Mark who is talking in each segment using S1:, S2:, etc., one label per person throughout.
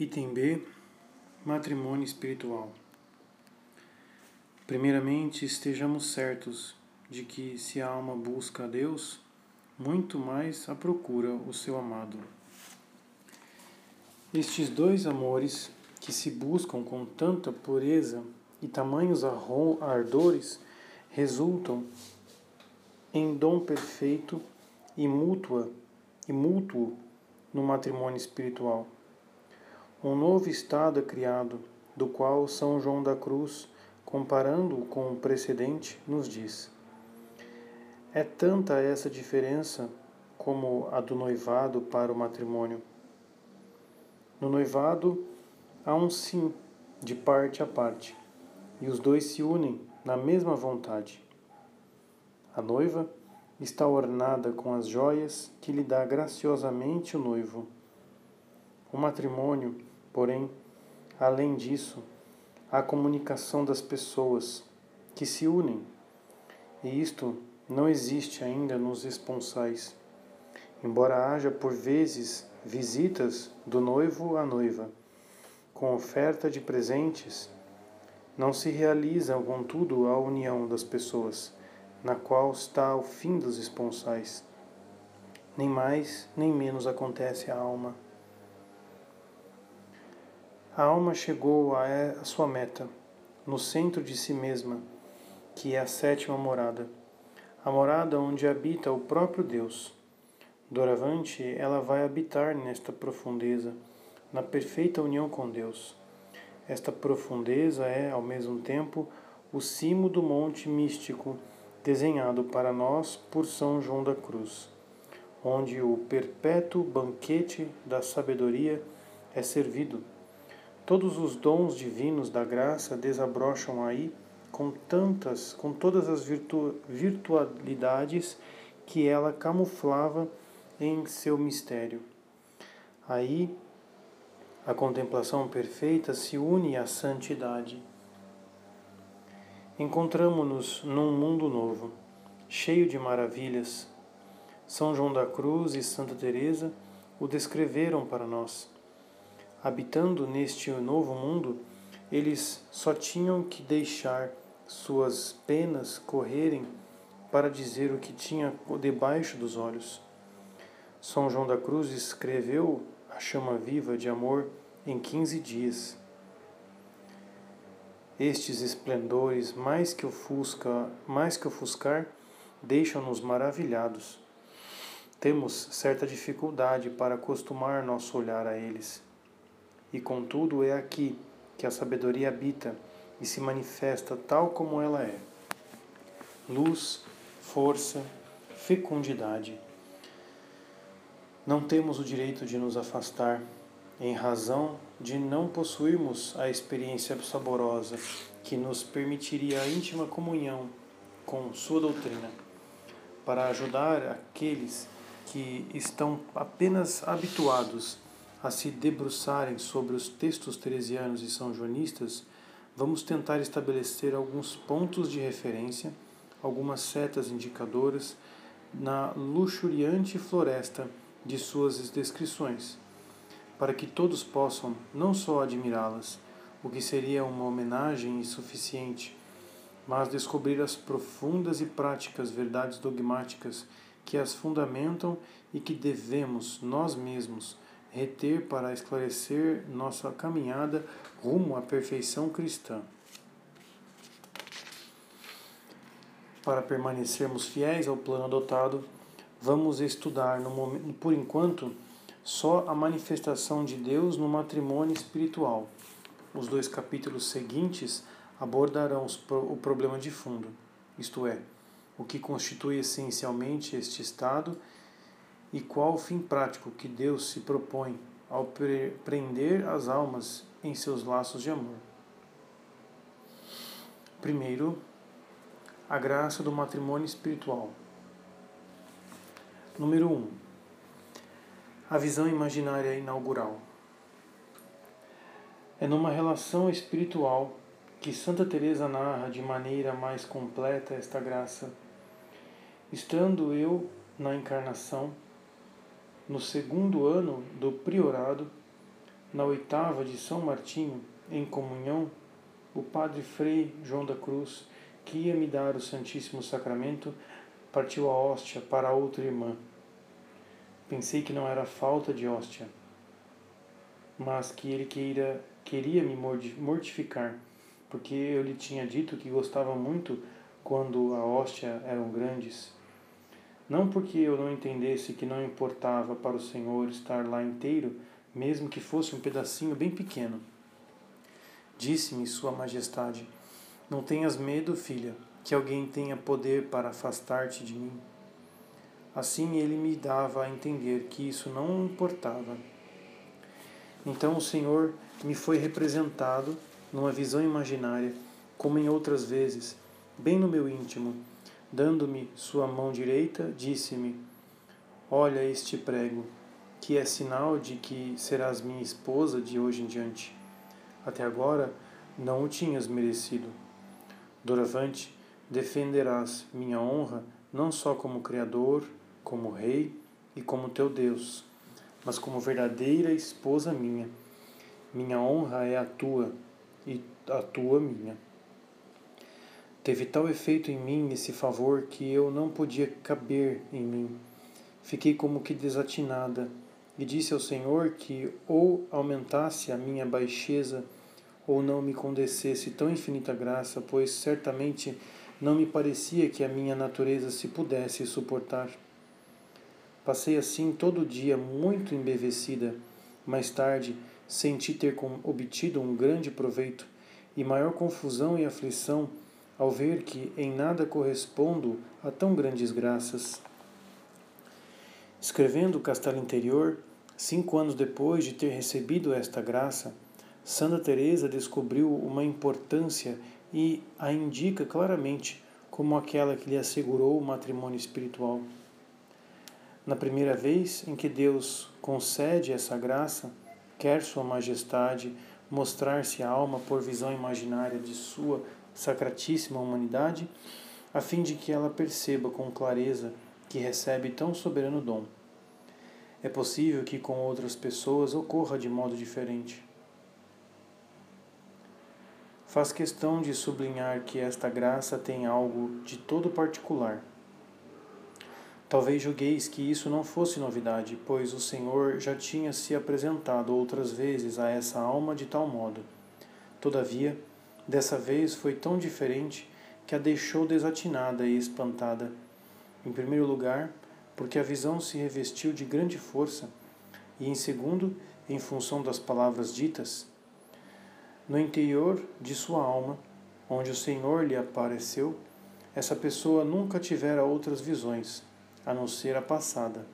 S1: Item B Matrimônio espiritual. Primeiramente, estejamos certos de que, se a alma busca a Deus, muito mais a procura o seu amado. Estes dois amores, que se buscam com tanta pureza e tamanhos ardores, resultam em dom perfeito e mútua e mútuo no matrimônio espiritual. Um novo estado é criado, do qual São João da Cruz, comparando-o com o precedente, nos diz: É tanta essa diferença como a do noivado para o matrimônio. No noivado há um sim de parte a parte, e os dois se unem na mesma vontade. A noiva está ornada com as joias que lhe dá graciosamente o noivo. O matrimônio, porém, além disso, a comunicação das pessoas que se unem, e isto não existe ainda nos esponsais, embora haja por vezes visitas do noivo à noiva, com oferta de presentes, não se realiza, contudo, a união das pessoas na qual está o fim dos esponsais. Nem mais, nem menos acontece à alma. A alma chegou a sua meta, no centro de si mesma, que é a sétima morada, a morada onde habita o próprio Deus. Doravante, ela vai habitar nesta profundeza, na perfeita união com Deus. Esta profundeza é, ao mesmo tempo, o cimo do monte místico desenhado para nós por São João da Cruz, onde o perpétuo banquete da sabedoria é servido. Todos os dons divinos da graça desabrocham aí com tantas, com todas as virtu virtualidades que ela camuflava em seu mistério. Aí a contemplação perfeita se une à santidade encontramos-nos num mundo novo, cheio de maravilhas. São João da Cruz e Santa Teresa o descreveram para nós. Habitando neste novo mundo, eles só tinham que deixar suas penas correrem para dizer o que tinha debaixo dos olhos. São João da Cruz escreveu a chama viva de amor em 15 dias. Estes esplendores, mais que ofusca, mais que ofuscar, deixam-nos maravilhados. Temos certa dificuldade para acostumar nosso olhar a eles. E contudo é aqui que a sabedoria habita e se manifesta tal como ela é. Luz, força, fecundidade. Não temos o direito de nos afastar em razão de não possuirmos a experiência saborosa que nos permitiria a íntima comunhão com sua doutrina, para ajudar aqueles que estão apenas habituados a se debruçarem sobre os textos teresianos e são joanistas, vamos tentar estabelecer alguns pontos de referência, algumas setas indicadoras na luxuriante floresta de suas descrições para que todos possam não só admirá-las, o que seria uma homenagem insuficiente, mas descobrir as profundas e práticas verdades dogmáticas que as fundamentam e que devemos nós mesmos reter para esclarecer nossa caminhada rumo à perfeição cristã. Para permanecermos fiéis ao plano adotado, vamos estudar, momento, por enquanto, só a manifestação de Deus no matrimônio espiritual. Os dois capítulos seguintes abordarão o problema de fundo, isto é, o que constitui essencialmente este estado e qual o fim prático que Deus se propõe ao prender as almas em seus laços de amor. Primeiro, a graça do matrimônio espiritual. Número 1. Um, a visão imaginária inaugural. É numa relação espiritual que Santa Teresa narra de maneira mais completa esta graça. Estando eu na encarnação, no segundo ano do priorado, na oitava de São Martinho, em comunhão, o padre Frei João da Cruz, que ia me dar o Santíssimo Sacramento, partiu a hóstia para outra irmã. Pensei que não era falta de hóstia, mas que ele queira, queria me mortificar, porque eu lhe tinha dito que gostava muito quando a hóstia eram grandes. Não porque eu não entendesse que não importava para o Senhor estar lá inteiro, mesmo que fosse um pedacinho bem pequeno. Disse-me Sua Majestade: Não tenhas medo, filha, que alguém tenha poder para afastar-te de mim. Assim ele me dava a entender que isso não importava. Então o Senhor me foi representado numa visão imaginária, como em outras vezes, bem no meu íntimo. Dando-me sua mão direita, disse-me: Olha este prego, que é sinal de que serás minha esposa de hoje em diante. Até agora não o tinhas merecido. Doravante, defenderás minha honra não só como Criador, como Rei e como teu Deus, mas como verdadeira esposa minha. Minha honra é a tua e a tua minha. Teve tal efeito em mim esse favor que eu não podia caber em mim. Fiquei como que desatinada e disse ao Senhor que ou aumentasse a minha baixeza ou não me condescesse tão infinita graça, pois certamente não me parecia que a minha natureza se pudesse suportar. Passei assim todo o dia muito embevecida. Mais tarde, senti ter obtido um grande proveito e maior confusão e aflição ao ver que em nada correspondo a tão grandes graças. Escrevendo Castelo Interior, cinco anos depois de ter recebido esta graça, Santa Teresa descobriu uma importância e a indica claramente como aquela que lhe assegurou o matrimônio espiritual. Na primeira vez em que Deus concede essa graça, quer Sua Majestade mostrar-se a alma por visão imaginária de Sua sacratíssima humanidade, a fim de que ela perceba com clareza que recebe tão soberano dom. É possível que com outras pessoas ocorra de modo diferente. Faz questão de sublinhar que esta graça tem algo de todo particular Talvez julgueis que isso não fosse novidade, pois o Senhor já tinha se apresentado outras vezes a essa alma de tal modo. Todavia, dessa vez foi tão diferente que a deixou desatinada e espantada. Em primeiro lugar, porque a visão se revestiu de grande força, e em segundo, em função das palavras ditas. No interior de sua alma, onde o Senhor lhe apareceu, essa pessoa nunca tivera outras visões a não ser a passada.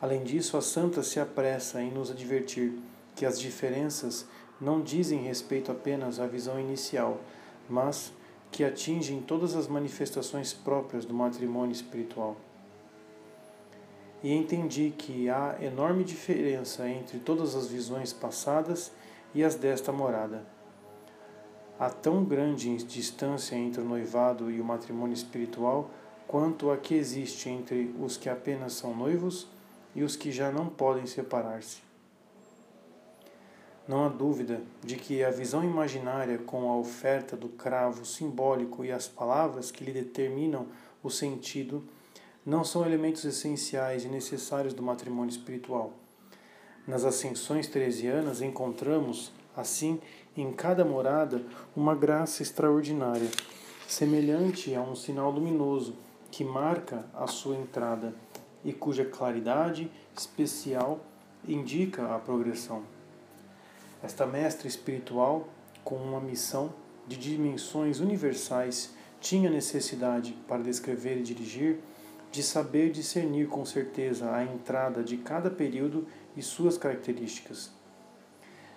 S1: Além disso, a santa se apressa em nos advertir que as diferenças não dizem respeito apenas à visão inicial, mas que atingem todas as manifestações próprias do matrimônio espiritual. E entendi que há enorme diferença entre todas as visões passadas e as desta morada. Há tão grande distância entre o noivado e o matrimônio espiritual quanto a que existe entre os que apenas são noivos e os que já não podem separar-se. Não há dúvida de que a visão imaginária com a oferta do cravo simbólico e as palavras que lhe determinam o sentido não são elementos essenciais e necessários do matrimônio espiritual. Nas ascensões teresianas encontramos, assim, em cada morada, uma graça extraordinária, semelhante a um sinal luminoso que marca a sua entrada e cuja claridade especial indica a progressão. Esta mestra espiritual, com uma missão de dimensões universais, tinha necessidade, para descrever e dirigir, de saber discernir com certeza a entrada de cada período e suas características.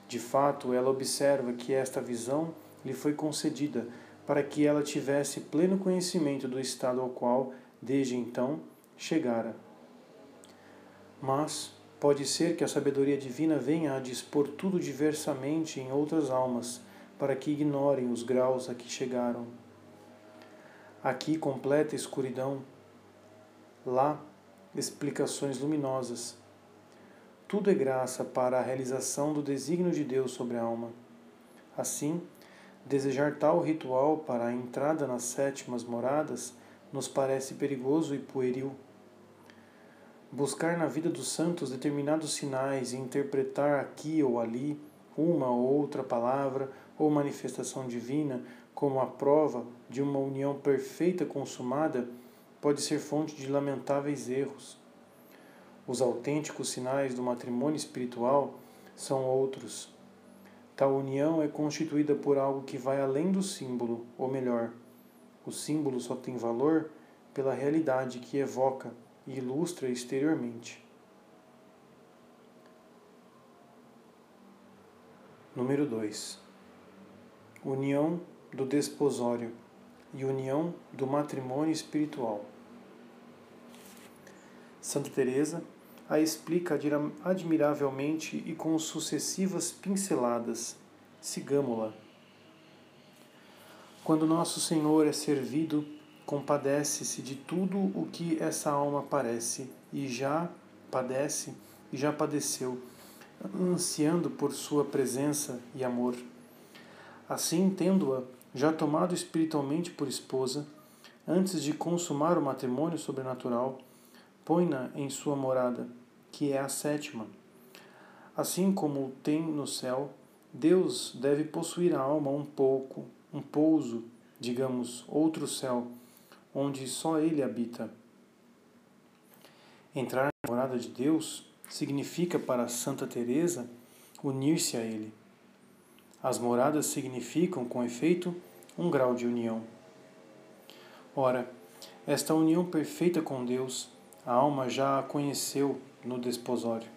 S1: De fato, ela observa que esta visão lhe foi concedida para que ela tivesse pleno conhecimento do estado ao qual, desde então, chegara. Mas pode ser que a sabedoria divina venha a dispor tudo diversamente em outras almas, para que ignorem os graus a que chegaram. Aqui completa escuridão, lá explicações luminosas. tudo é graça para a realização do desígnio de Deus sobre a alma. Assim, desejar tal ritual para a entrada nas sétimas moradas nos parece perigoso e pueril. Buscar na vida dos santos determinados sinais e interpretar aqui ou ali uma ou outra palavra ou manifestação divina como a prova de uma união perfeita consumada pode ser fonte de lamentáveis erros. Os autênticos sinais do matrimônio espiritual são outros. Tal união é constituída por algo que vai além do símbolo, ou melhor, o símbolo só tem valor pela realidade que evoca e ilustra exteriormente. Número 2. União do desposório e união do matrimônio espiritual. Santa Teresa a explica admiravelmente e com sucessivas pinceladas. Sigamo-la. Quando nosso Senhor é servido, compadece-se de tudo o que essa alma parece e já padece e já padeceu, ansiando por sua presença e amor. Assim, tendo-a já tomado espiritualmente por esposa, antes de consumar o matrimônio sobrenatural, põe-na em sua morada, que é a sétima. Assim como tem no céu, Deus deve possuir a alma um pouco, um pouso, digamos, outro céu, onde só Ele habita. Entrar na morada de Deus significa para Santa Teresa unir-se a Ele. As moradas significam, com efeito, um grau de união. Ora, esta união perfeita com Deus a alma já a conheceu no desposório.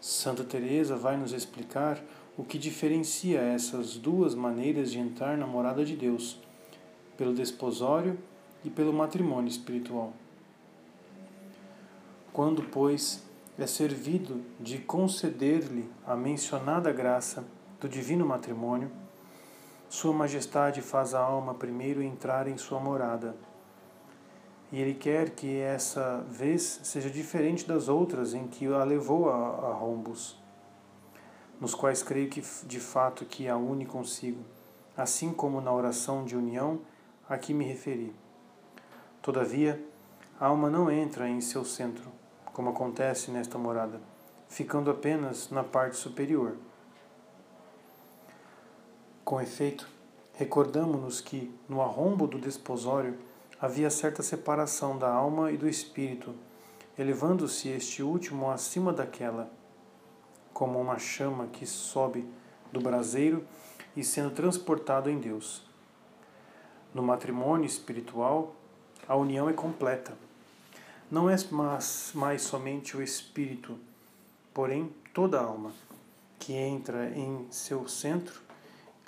S1: Santa Teresa vai nos explicar o que diferencia essas duas maneiras de entrar na morada de Deus, pelo desposório e pelo matrimônio espiritual. Quando, pois, é servido de conceder-lhe a mencionada graça do divino matrimônio, Sua Majestade faz a alma primeiro entrar em sua morada e ele quer que essa vez seja diferente das outras em que a levou a, a rombos, nos quais creio que de fato que a une consigo, assim como na oração de união a que me referi. Todavia, a alma não entra em seu centro, como acontece nesta morada, ficando apenas na parte superior. Com efeito, recordamos-nos que, no arrombo do desposório, havia certa separação da alma e do espírito, elevando-se este último acima daquela, como uma chama que sobe do braseiro e sendo transportado em Deus. No matrimônio espiritual, a união é completa. Não é mais, mais somente o espírito, porém toda a alma, que entra em seu centro,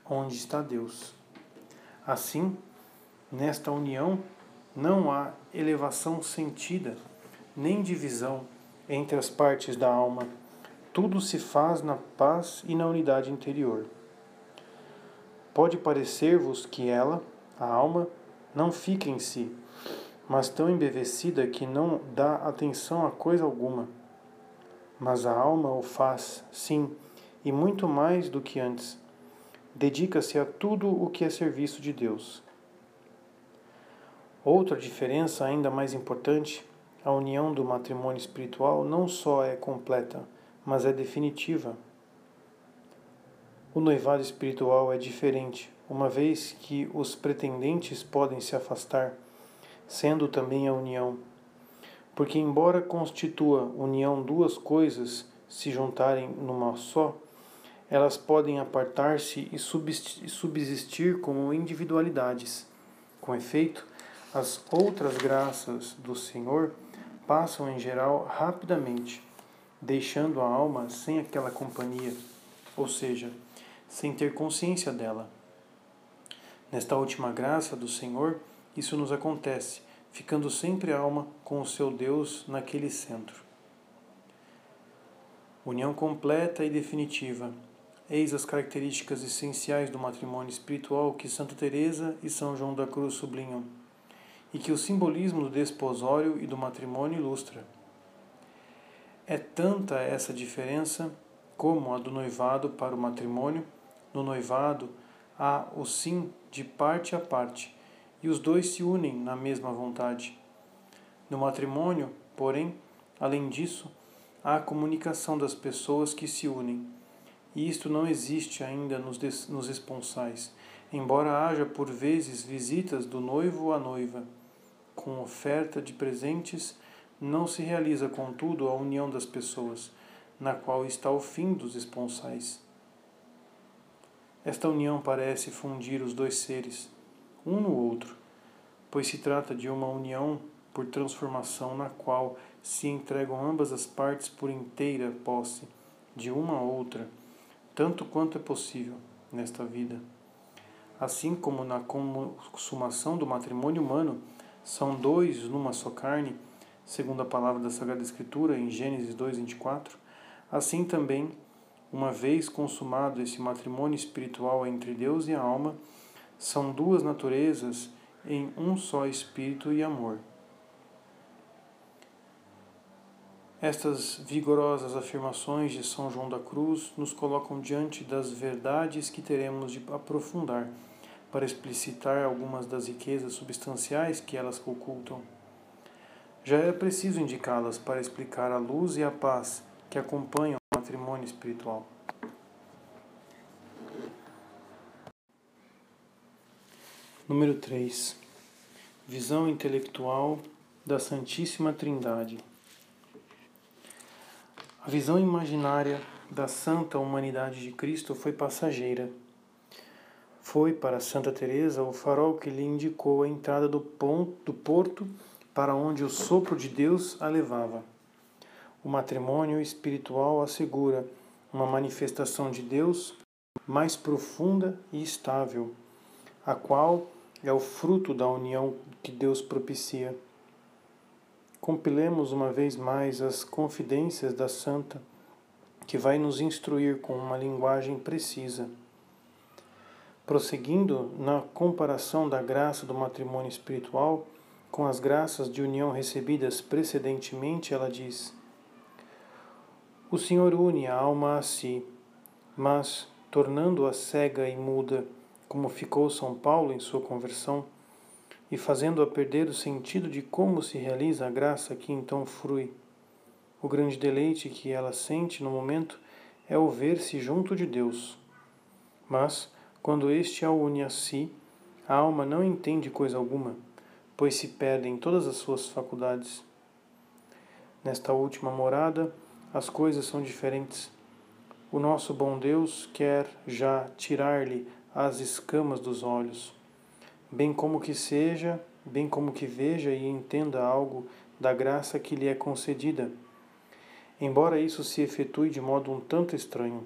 S1: onde está Deus. Assim, nesta união, não há elevação sentida, nem divisão entre as partes da alma. Tudo se faz na paz e na unidade interior. Pode parecer-vos que ela, a alma, não fica em si, mas tão embevecida que não dá atenção a coisa alguma. Mas a alma o faz, sim, e muito mais do que antes. Dedica-se a tudo o que é serviço de Deus Outra diferença ainda mais importante, a união do matrimônio espiritual não só é completa, mas é definitiva. O noivado espiritual é diferente, uma vez que os pretendentes podem se afastar, sendo também a união. Porque, embora constitua união duas coisas se juntarem numa só, elas podem apartar-se e subsistir como individualidades. Com efeito, as outras graças do Senhor passam em geral rapidamente, deixando a alma sem aquela companhia, ou seja, sem ter consciência dela. Nesta última graça do Senhor, isso nos acontece, ficando sempre a alma com o seu Deus naquele centro. União completa e definitiva. Eis as características essenciais do matrimônio espiritual que Santa Teresa e São João da Cruz sublinham e que o simbolismo do desposório e do matrimônio ilustra. É tanta essa diferença como a do noivado para o matrimônio. No noivado há o sim de parte a parte, e os dois se unem na mesma vontade. No matrimônio, porém, além disso, há a comunicação das pessoas que se unem. E isto não existe ainda nos, nos esponsais, embora haja por vezes visitas do noivo à noiva. Com oferta de presentes, não se realiza, contudo, a união das pessoas, na qual está o fim dos esponsais. Esta união parece fundir os dois seres, um no outro, pois se trata de uma união por transformação na qual se entregam ambas as partes por inteira posse de uma a outra, tanto quanto é possível nesta vida. Assim como na consumação do matrimônio humano, são dois numa só carne, segundo a palavra da Sagrada Escritura em Gênesis 2:24, assim também, uma vez consumado esse matrimônio espiritual entre Deus e a alma, são duas naturezas em um só espírito e amor. Estas vigorosas afirmações de São João da Cruz nos colocam diante das verdades que teremos de aprofundar para explicitar algumas das riquezas substanciais que elas ocultam. Já era preciso indicá-las para explicar a luz e a paz que acompanham o matrimônio espiritual. Número 3. Visão intelectual da Santíssima Trindade. A visão imaginária da santa humanidade de Cristo foi passageira. Foi para Santa Teresa o farol que lhe indicou a entrada do, ponto, do porto para onde o sopro de Deus a levava. O matrimônio espiritual assegura uma manifestação de Deus mais profunda e estável, a qual é o fruto da união que Deus propicia. Compilemos uma vez mais as confidências da Santa, que vai nos instruir com uma linguagem precisa. Prosseguindo na comparação da graça do matrimônio espiritual com as graças de união recebidas precedentemente, ela diz: O Senhor une a alma a si, mas, tornando-a cega e muda, como ficou São Paulo em sua conversão, e fazendo-a perder o sentido de como se realiza a graça que então frui. O grande deleite que ela sente no momento é o ver-se junto de Deus. Mas, quando este a une a si, a alma não entende coisa alguma, pois se perdem todas as suas faculdades. Nesta última morada, as coisas são diferentes. O nosso bom Deus quer já tirar-lhe as escamas dos olhos bem como que seja, bem como que veja e entenda algo da graça que lhe é concedida, embora isso se efetue de modo um tanto estranho.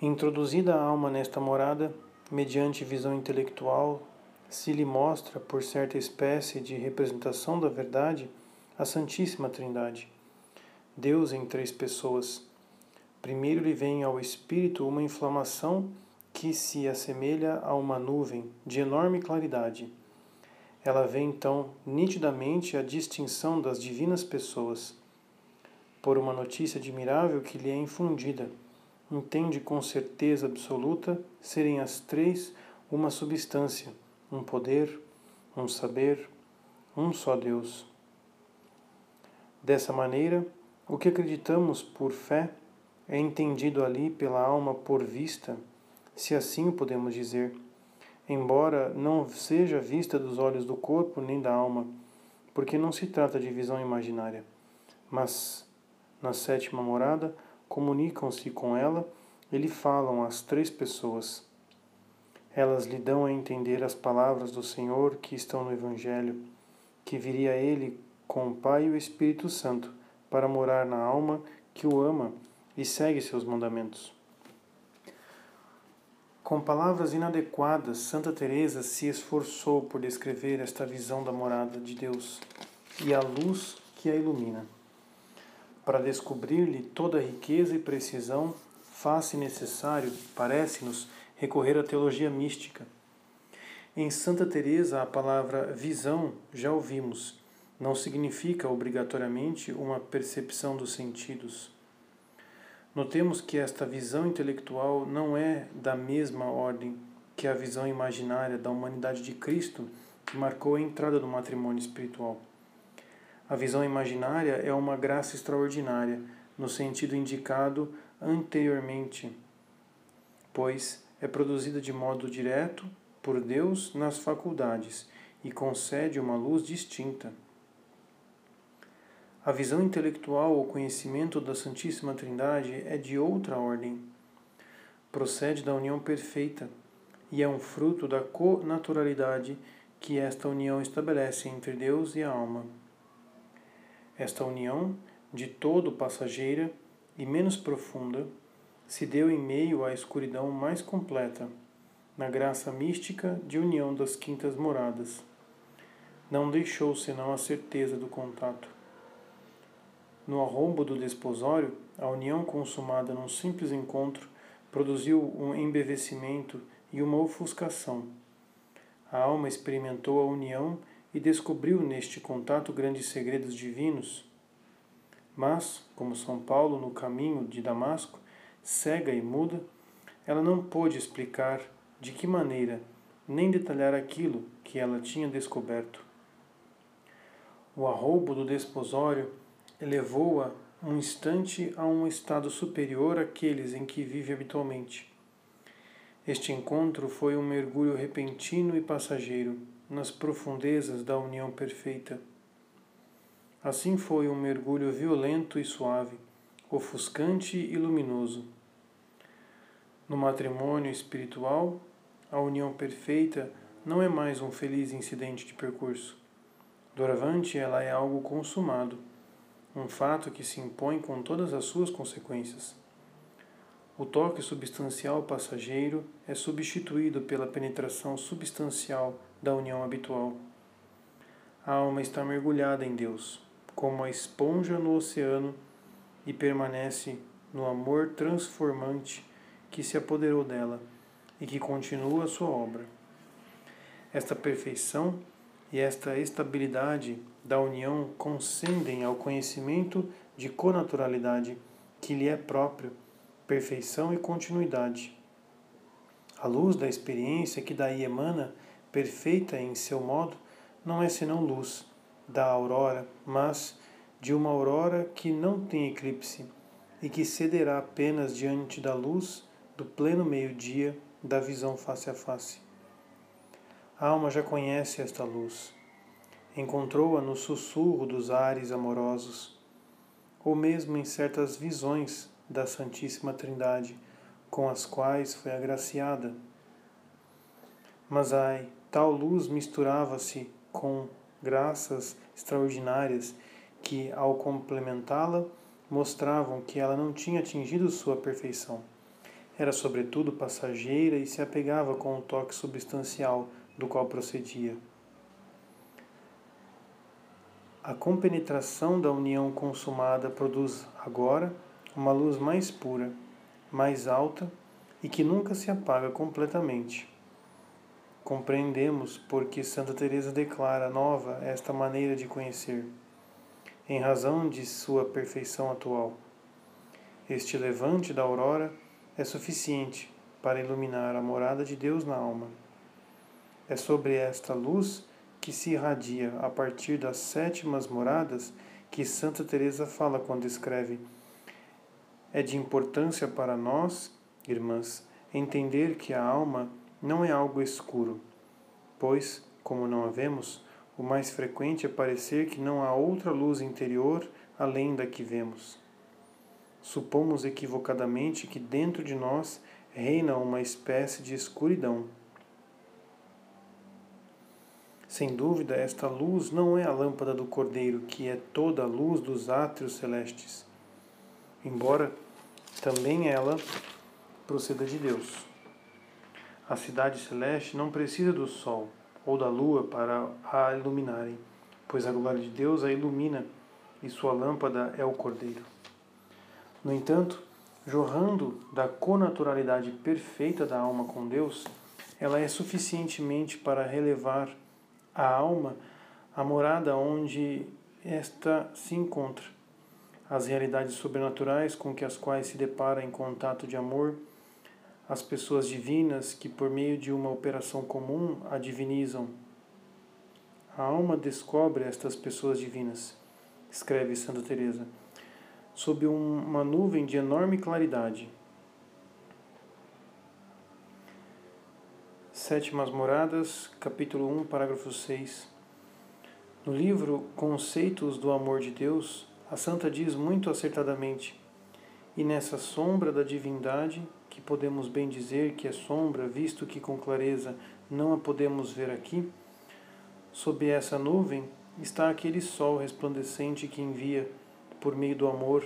S1: Introduzida a alma nesta morada, mediante visão intelectual, se lhe mostra, por certa espécie de representação da verdade, a Santíssima Trindade, Deus em três pessoas. Primeiro lhe vem ao espírito uma inflamação que se assemelha a uma nuvem de enorme claridade. Ela vê então nitidamente a distinção das divinas pessoas. Por uma notícia admirável que lhe é infundida, entende com certeza absoluta serem as três uma substância, um poder, um saber, um só Deus. Dessa maneira, o que acreditamos por fé é entendido ali pela alma por vista se assim o podemos dizer, embora não seja vista dos olhos do corpo nem da alma, porque não se trata de visão imaginária, mas na sétima morada comunicam-se com ela e lhe falam as três pessoas. Elas lhe dão a entender as palavras do Senhor que estão no Evangelho, que viria ele com o Pai e o Espírito Santo para morar na alma que o ama e segue seus mandamentos. Com palavras inadequadas, Santa Teresa se esforçou por descrever esta visão da morada de Deus e a luz que a ilumina. Para descobrir-lhe toda a riqueza e precisão, faz-se necessário, parece-nos, recorrer à teologia mística. Em Santa Teresa, a palavra visão já ouvimos, não significa obrigatoriamente uma percepção dos sentidos. Notemos que esta visão intelectual não é da mesma ordem que a visão imaginária da humanidade de Cristo que marcou a entrada do matrimônio espiritual. A visão imaginária é uma graça extraordinária, no sentido indicado anteriormente, pois é produzida de modo direto por Deus nas faculdades e concede uma luz distinta. A visão intelectual ou conhecimento da Santíssima Trindade é de outra ordem. Procede da união perfeita e é um fruto da co-naturalidade que esta união estabelece entre Deus e a alma. Esta união, de todo passageira e menos profunda, se deu em meio à escuridão mais completa, na graça mística de união das quintas moradas. Não deixou senão a certeza do contato. No arrombo do desposório, a união consumada num simples encontro produziu um embevecimento e uma ofuscação. A alma experimentou a união e descobriu neste contato grandes segredos divinos. Mas, como São Paulo no caminho de Damasco, cega e muda, ela não pôde explicar de que maneira, nem detalhar aquilo que ela tinha descoberto. O arroubo do desposório elevou-a um instante a um estado superior àqueles em que vive habitualmente. Este encontro foi um mergulho repentino e passageiro nas profundezas da união perfeita. Assim foi um mergulho violento e suave, ofuscante e luminoso. No matrimônio espiritual, a união perfeita não é mais um feliz incidente de percurso. Doravante, ela é algo consumado um fato que se impõe com todas as suas consequências. O toque substancial passageiro é substituído pela penetração substancial da união habitual. A alma está mergulhada em Deus, como a esponja no oceano, e permanece no amor transformante que se apoderou dela e que continua a sua obra. Esta perfeição e esta estabilidade da união concedem ao conhecimento de conaturalidade que lhe é próprio, perfeição e continuidade. A luz da experiência que daí emana, perfeita em seu modo, não é senão luz da aurora, mas de uma aurora que não tem eclipse e que cederá apenas diante da luz do pleno meio-dia da visão face a face. A alma já conhece esta luz. Encontrou-a no sussurro dos ares amorosos, ou mesmo em certas visões da Santíssima Trindade, com as quais foi agraciada. Mas ai, tal luz misturava-se com graças extraordinárias que, ao complementá-la, mostravam que ela não tinha atingido sua perfeição. Era, sobretudo, passageira e se apegava com o toque substancial do qual procedia. A compenetração da união consumada produz agora uma luz mais pura, mais alta e que nunca se apaga completamente. Compreendemos porque Santa Teresa declara nova esta maneira de conhecer, em razão de sua perfeição atual. Este levante da aurora é suficiente para iluminar a morada de Deus na alma. É sobre esta luz que se irradia a partir das sétimas moradas que Santa Teresa fala quando escreve: É de importância para nós, irmãs, entender que a alma não é algo escuro, pois, como não a vemos, o mais frequente é parecer que não há outra luz interior além da que vemos. Supomos equivocadamente que dentro de nós reina uma espécie de escuridão sem dúvida, esta luz não é a lâmpada do Cordeiro, que é toda a luz dos átrios celestes, embora também ela proceda de Deus. A cidade celeste não precisa do sol ou da lua para a iluminarem, pois a glória de Deus a ilumina e sua lâmpada é o Cordeiro. No entanto, jorrando da conaturalidade perfeita da alma com Deus, ela é suficientemente para relevar a alma a morada onde esta se encontra, as realidades sobrenaturais com que as quais se depara em contato de amor, as pessoas divinas que por meio de uma operação comum a divinizam. A alma descobre estas pessoas divinas, escreve Santa Teresa, sob uma nuvem de enorme claridade. Sétimas Moradas, capítulo 1, parágrafo 6. No livro Conceitos do Amor de Deus, a santa diz muito acertadamente: E nessa sombra da divindade, que podemos bem dizer que é sombra, visto que com clareza não a podemos ver aqui, sob essa nuvem está aquele sol resplandecente que envia, por meio do amor,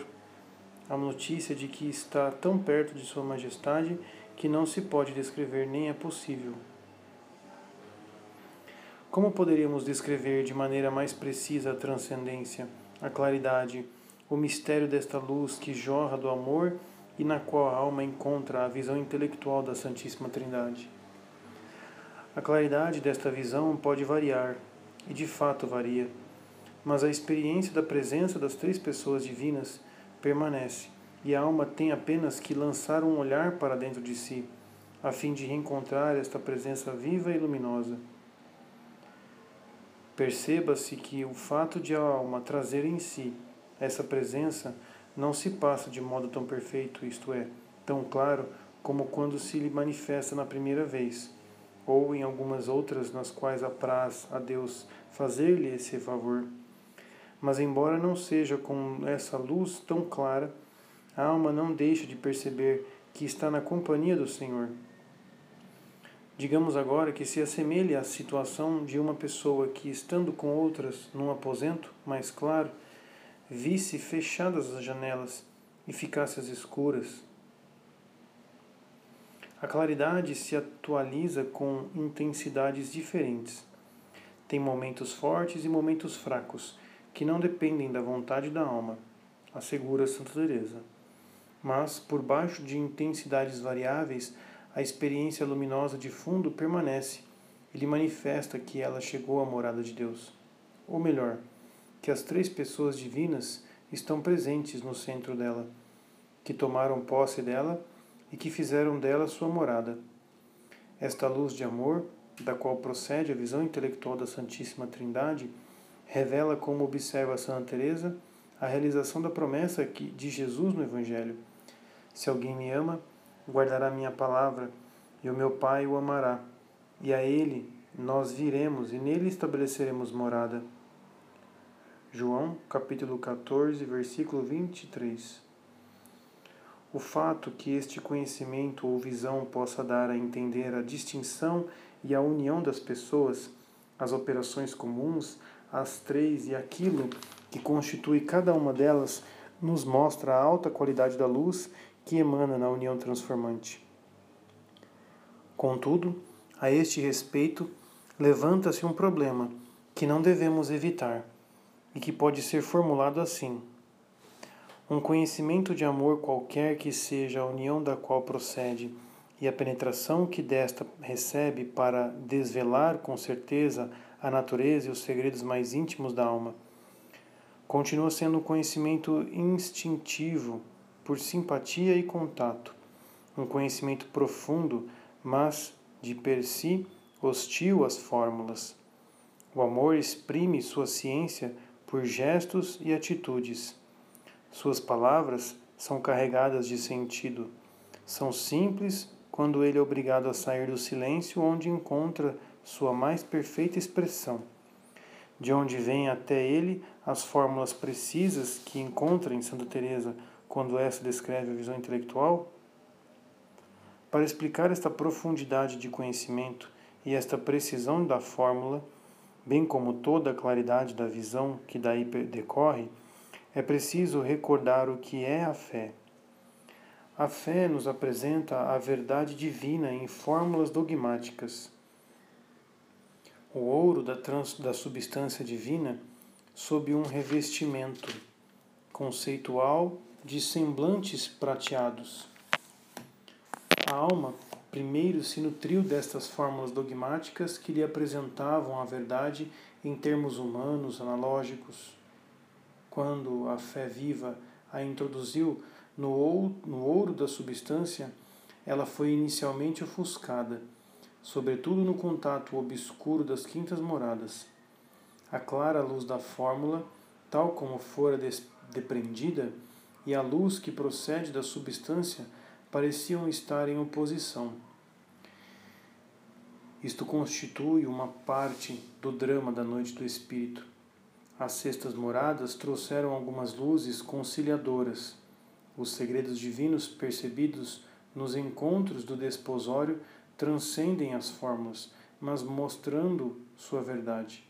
S1: a notícia de que está tão perto de Sua Majestade que não se pode descrever nem é possível. Como poderíamos descrever de maneira mais precisa a transcendência, a claridade, o mistério desta luz que jorra do amor e na qual a alma encontra a visão intelectual da Santíssima Trindade? A claridade desta visão pode variar, e de fato varia, mas a experiência da presença das três pessoas divinas permanece, e a alma tem apenas que lançar um olhar para dentro de si, a fim de reencontrar esta presença viva e luminosa. Perceba-se que o fato de a alma trazer em si essa presença não se passa de modo tão perfeito, isto é, tão claro, como quando se lhe manifesta na primeira vez, ou em algumas outras nas quais apraz a Deus fazer-lhe esse favor. Mas, embora não seja com essa luz tão clara, a alma não deixa de perceber que está na companhia do Senhor. Digamos agora que se assemelha à situação de uma pessoa que, estando com outras num aposento mais claro, visse fechadas as janelas e ficasse às escuras. A claridade se atualiza com intensidades diferentes. Tem momentos fortes e momentos fracos, que não dependem da vontade da alma, assegura Santa Teresa. Mas, por baixo de intensidades variáveis, a experiência luminosa de fundo permanece e lhe manifesta que ela chegou à morada de Deus. Ou melhor, que as três pessoas divinas estão presentes no centro dela, que tomaram posse dela e que fizeram dela sua morada. Esta luz de amor, da qual procede a visão intelectual da Santíssima Trindade, revela, como observa Santa Teresa, a realização da promessa de Jesus no Evangelho. Se alguém me ama, guardará minha palavra, e o meu Pai o amará, e a ele nós viremos e nele estabeleceremos morada. João, capítulo 14, versículo 23. O fato que este conhecimento ou visão possa dar a entender a distinção e a união das pessoas, as operações comuns, as três e aquilo que constitui cada uma delas, nos mostra a alta qualidade da luz que emana na união transformante. Contudo, a este respeito, levanta-se um problema que não devemos evitar e que pode ser formulado assim: um conhecimento de amor qualquer que seja a união da qual procede e a penetração que desta recebe para desvelar com certeza a natureza e os segredos mais íntimos da alma, continua sendo um conhecimento instintivo por simpatia e contato, um conhecimento profundo, mas de per si hostil às fórmulas. O amor exprime sua ciência por gestos e atitudes. Suas palavras são carregadas de sentido. São simples quando ele é obrigado a sair do silêncio onde encontra sua mais perfeita expressão, de onde vêm até ele as fórmulas precisas que encontra em Santa Teresa quando essa descreve a visão intelectual? Para explicar esta profundidade de conhecimento e esta precisão da fórmula, bem como toda a claridade da visão que daí decorre, é preciso recordar o que é a fé. A fé nos apresenta a verdade divina em fórmulas dogmáticas. O ouro da, trans, da substância divina sob um revestimento conceitual de semblantes prateados. A alma primeiro se nutriu destas fórmulas dogmáticas que lhe apresentavam a verdade em termos humanos, analógicos, quando a fé viva a introduziu no ouro da substância, ela foi inicialmente ofuscada, sobretudo no contato obscuro das quintas moradas. A clara luz da fórmula, tal como fora depreendida, e a luz que procede da substância pareciam estar em oposição. Isto constitui uma parte do drama da noite do espírito. As sextas moradas trouxeram algumas luzes conciliadoras. Os segredos divinos percebidos nos encontros do desposório transcendem as fórmulas, mas mostrando sua verdade.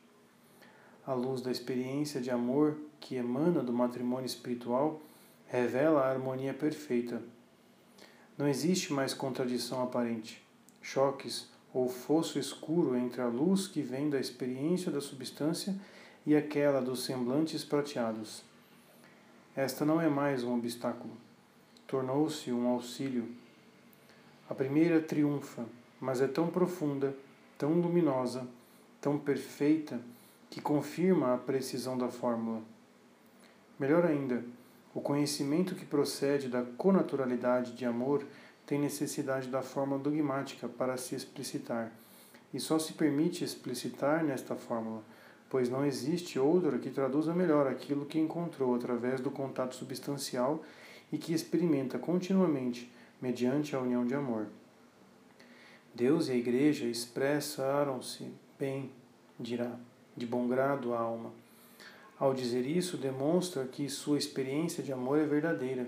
S1: A luz da experiência de amor que emana do matrimônio espiritual revela a harmonia perfeita. Não existe mais contradição aparente, choques ou fosso escuro entre a luz que vem da experiência da substância e aquela dos semblantes prateados. Esta não é mais um obstáculo, tornou-se um auxílio. A primeira triunfa, mas é tão profunda, tão luminosa, tão perfeita, que confirma a precisão da fórmula. Melhor ainda, o conhecimento que procede da conaturalidade de amor tem necessidade da forma dogmática para se explicitar, e só se permite explicitar nesta fórmula, pois não existe outra que traduza melhor aquilo que encontrou através do contato substancial e que experimenta continuamente mediante a união de amor. Deus e a Igreja expressaram-se bem, dirá, de bom grado a alma ao dizer isso, demonstra que sua experiência de amor é verdadeira,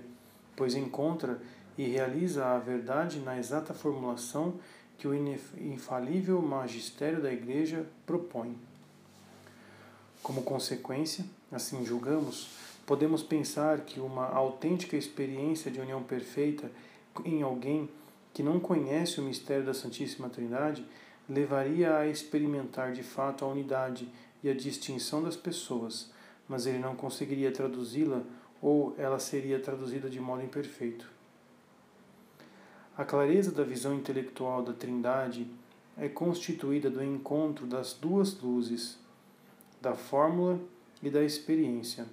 S1: pois encontra e realiza a verdade na exata formulação que o infalível magistério da Igreja propõe. Como consequência, assim julgamos, podemos pensar que uma autêntica experiência de união perfeita em alguém que não conhece o mistério da Santíssima Trindade levaria a experimentar de fato a unidade e a distinção das pessoas, mas ele não conseguiria traduzi-la ou ela seria traduzida de modo imperfeito. A clareza da visão intelectual da Trindade é constituída do encontro das duas luzes, da fórmula e da experiência,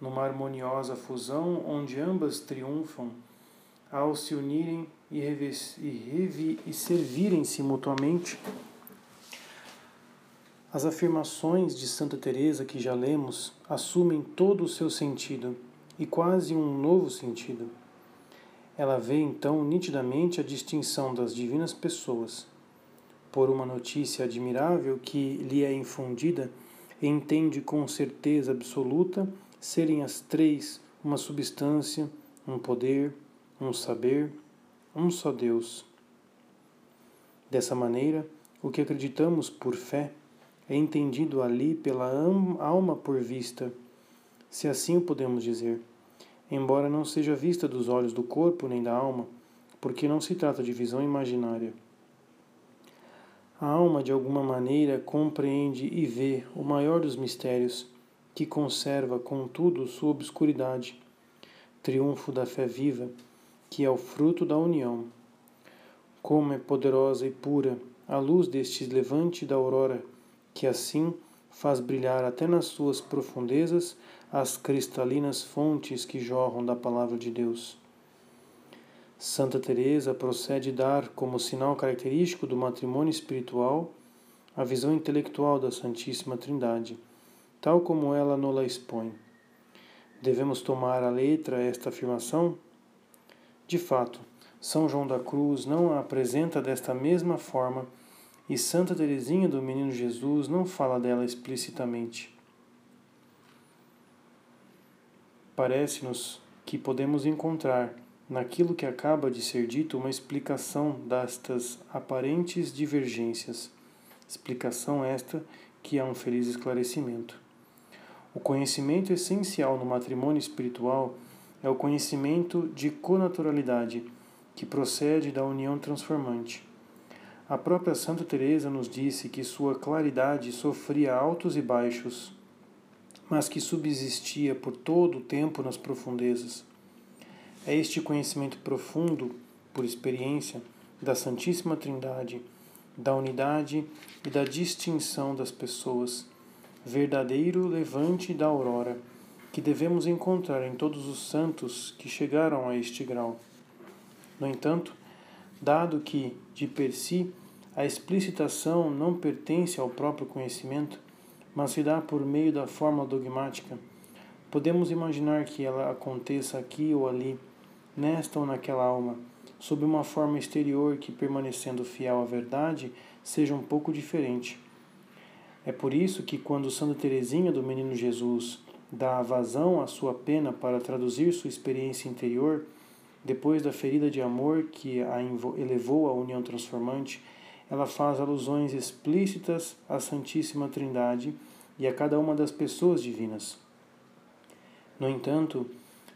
S1: numa harmoniosa fusão onde ambas triunfam ao se unirem e, e, e servirem-se mutuamente as afirmações de Santa Teresa que já lemos assumem todo o seu sentido e quase um novo sentido. Ela vê então nitidamente a distinção das divinas pessoas. Por uma notícia admirável que lhe é infundida, entende com certeza absoluta serem as três uma substância, um poder, um saber, um só Deus. Dessa maneira, o que acreditamos por fé é entendido ali pela alma por vista, se assim o podemos dizer, embora não seja vista dos olhos do corpo nem da alma, porque não se trata de visão imaginária. A alma, de alguma maneira, compreende e vê o maior dos mistérios, que conserva, contudo, sua obscuridade, triunfo da fé viva, que é o fruto da união. Como é poderosa e pura a luz deste levante da aurora que assim faz brilhar até nas suas profundezas as cristalinas fontes que jorram da palavra de Deus. Santa Teresa procede dar como sinal característico do matrimônio espiritual a visão intelectual da Santíssima Trindade, tal como ela nola expõe. Devemos tomar à letra esta afirmação? De fato, São João da Cruz não a apresenta desta mesma forma e Santa Teresinha do Menino Jesus não fala dela explicitamente. Parece-nos que podemos encontrar naquilo que acaba de ser dito uma explicação destas aparentes divergências, explicação esta que é um feliz esclarecimento. O conhecimento essencial no matrimônio espiritual é o conhecimento de conaturalidade, que procede da união transformante. A própria Santa Teresa nos disse que sua claridade sofria altos e baixos, mas que subsistia por todo o tempo nas profundezas. É este conhecimento profundo, por experiência, da Santíssima Trindade da unidade e da distinção das pessoas, verdadeiro levante da aurora, que devemos encontrar em todos os santos que chegaram a este grau. No entanto, dado que, de per si, a explicitação não pertence ao próprio conhecimento, mas se dá por meio da forma dogmática, podemos imaginar que ela aconteça aqui ou ali, nesta ou naquela alma, sob uma forma exterior que, permanecendo fiel à verdade, seja um pouco diferente. É por isso que, quando Santa Teresinha do Menino Jesus dá vazão à sua pena para traduzir sua experiência interior, depois da ferida de amor que a elevou à união transformante, ela faz alusões explícitas à Santíssima Trindade e a cada uma das pessoas divinas. No entanto,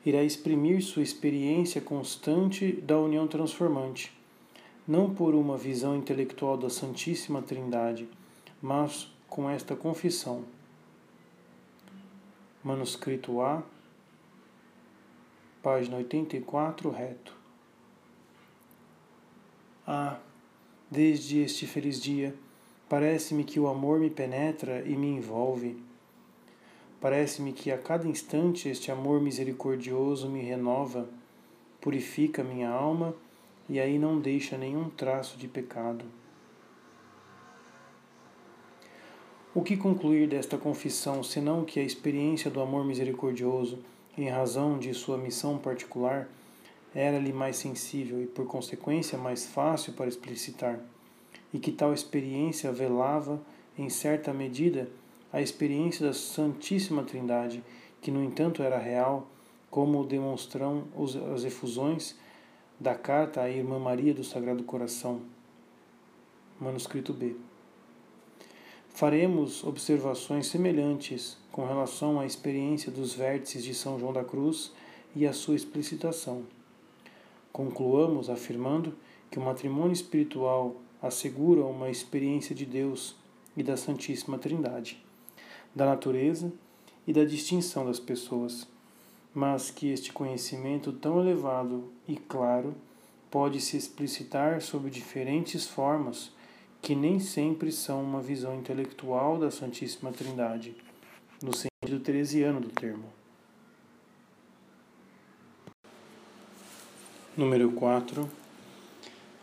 S1: irá exprimir sua experiência constante da união transformante, não por uma visão intelectual da Santíssima Trindade, mas com esta confissão. Manuscrito A, página 84, reto. Ah, desde este feliz dia, parece-me que o amor me penetra e me envolve. Parece-me que a cada instante este amor misericordioso me renova, purifica minha alma e aí não deixa nenhum traço de pecado. O que concluir desta confissão, senão que a experiência do amor misericordioso em razão de sua missão particular, era-lhe mais sensível e, por consequência, mais fácil para explicitar, e que tal experiência velava, em certa medida, a experiência da Santíssima Trindade, que, no entanto, era real, como demonstram as efusões da carta à Irmã Maria do Sagrado Coração. Manuscrito B. Faremos observações semelhantes com relação à experiência dos vértices de São João da Cruz e a sua explicitação. Concluamos afirmando que o matrimônio espiritual assegura uma experiência de Deus e da Santíssima Trindade, da natureza e da distinção das pessoas, mas que este conhecimento tão elevado e claro pode se explicitar sob diferentes formas que nem sempre são uma visão intelectual da Santíssima Trindade, no sentido teresiano do termo. Número 4.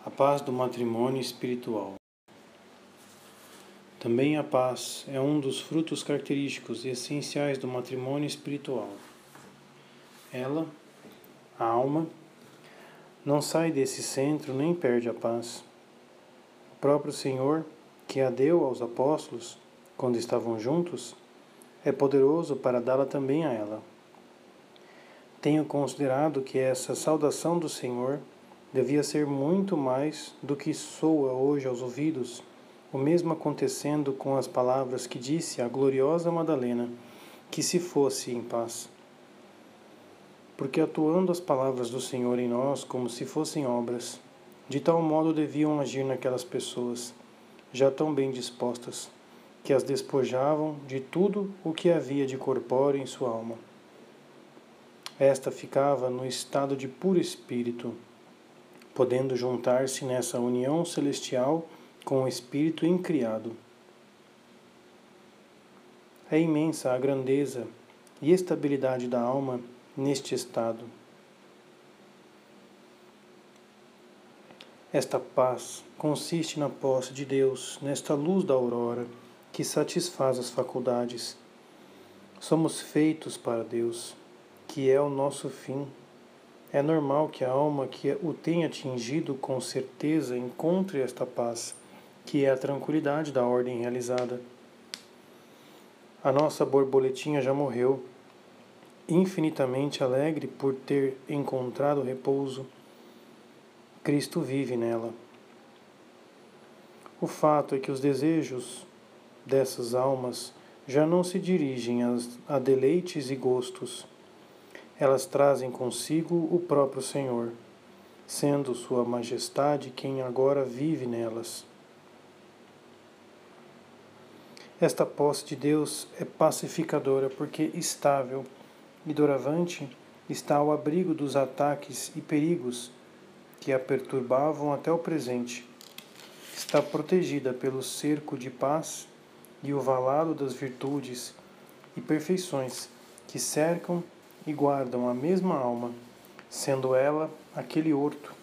S1: A paz do matrimônio espiritual. Também a paz é um dos frutos característicos e essenciais do matrimônio espiritual. Ela, a alma, não sai desse centro nem perde a paz próprio Senhor, que a deu aos apóstolos quando estavam juntos, é poderoso para dá-la também a ela. Tenho considerado que essa saudação do Senhor devia ser muito mais do que soa hoje aos ouvidos, o mesmo acontecendo com as palavras que disse a gloriosa Madalena, que se fosse em paz. Porque atuando as palavras do Senhor em nós como se fossem obras, de tal modo deviam agir naquelas pessoas, já tão bem dispostas, que as despojavam de tudo o que havia de corpóreo em sua alma. Esta ficava no estado de puro espírito, podendo juntar-se nessa união celestial com o espírito incriado. É imensa a grandeza e estabilidade da alma neste estado. Esta paz consiste na posse de Deus, nesta luz da aurora que satisfaz as faculdades. Somos feitos para Deus, que é o nosso fim. É normal que a alma que o tenha atingido com certeza encontre esta paz, que é a tranquilidade da ordem realizada. A nossa borboletinha já morreu, infinitamente alegre por ter encontrado repouso Cristo vive nela. O fato é que os desejos dessas almas já não se dirigem a deleites e gostos. Elas trazem consigo o próprio Senhor, sendo Sua Majestade quem agora vive nelas. Esta posse de Deus é pacificadora porque estável e doravante está ao abrigo dos ataques e perigos que a perturbavam até o presente. está protegida pelo cerco de paz e o valado das virtudes e perfeições que cercam e guardam a mesma alma, sendo ela aquele horto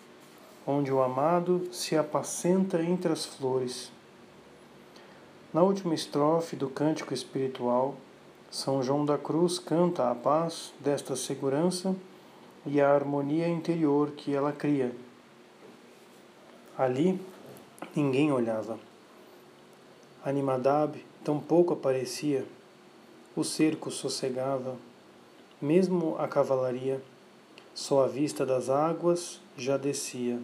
S1: onde o amado se apacenta entre as flores. Na última estrofe do cântico espiritual, São João da Cruz canta a paz desta segurança e a harmonia interior que ela cria. Ali ninguém olhava. Animadab tampouco aparecia, o cerco sossegava, mesmo a cavalaria, só a vista das águas já descia.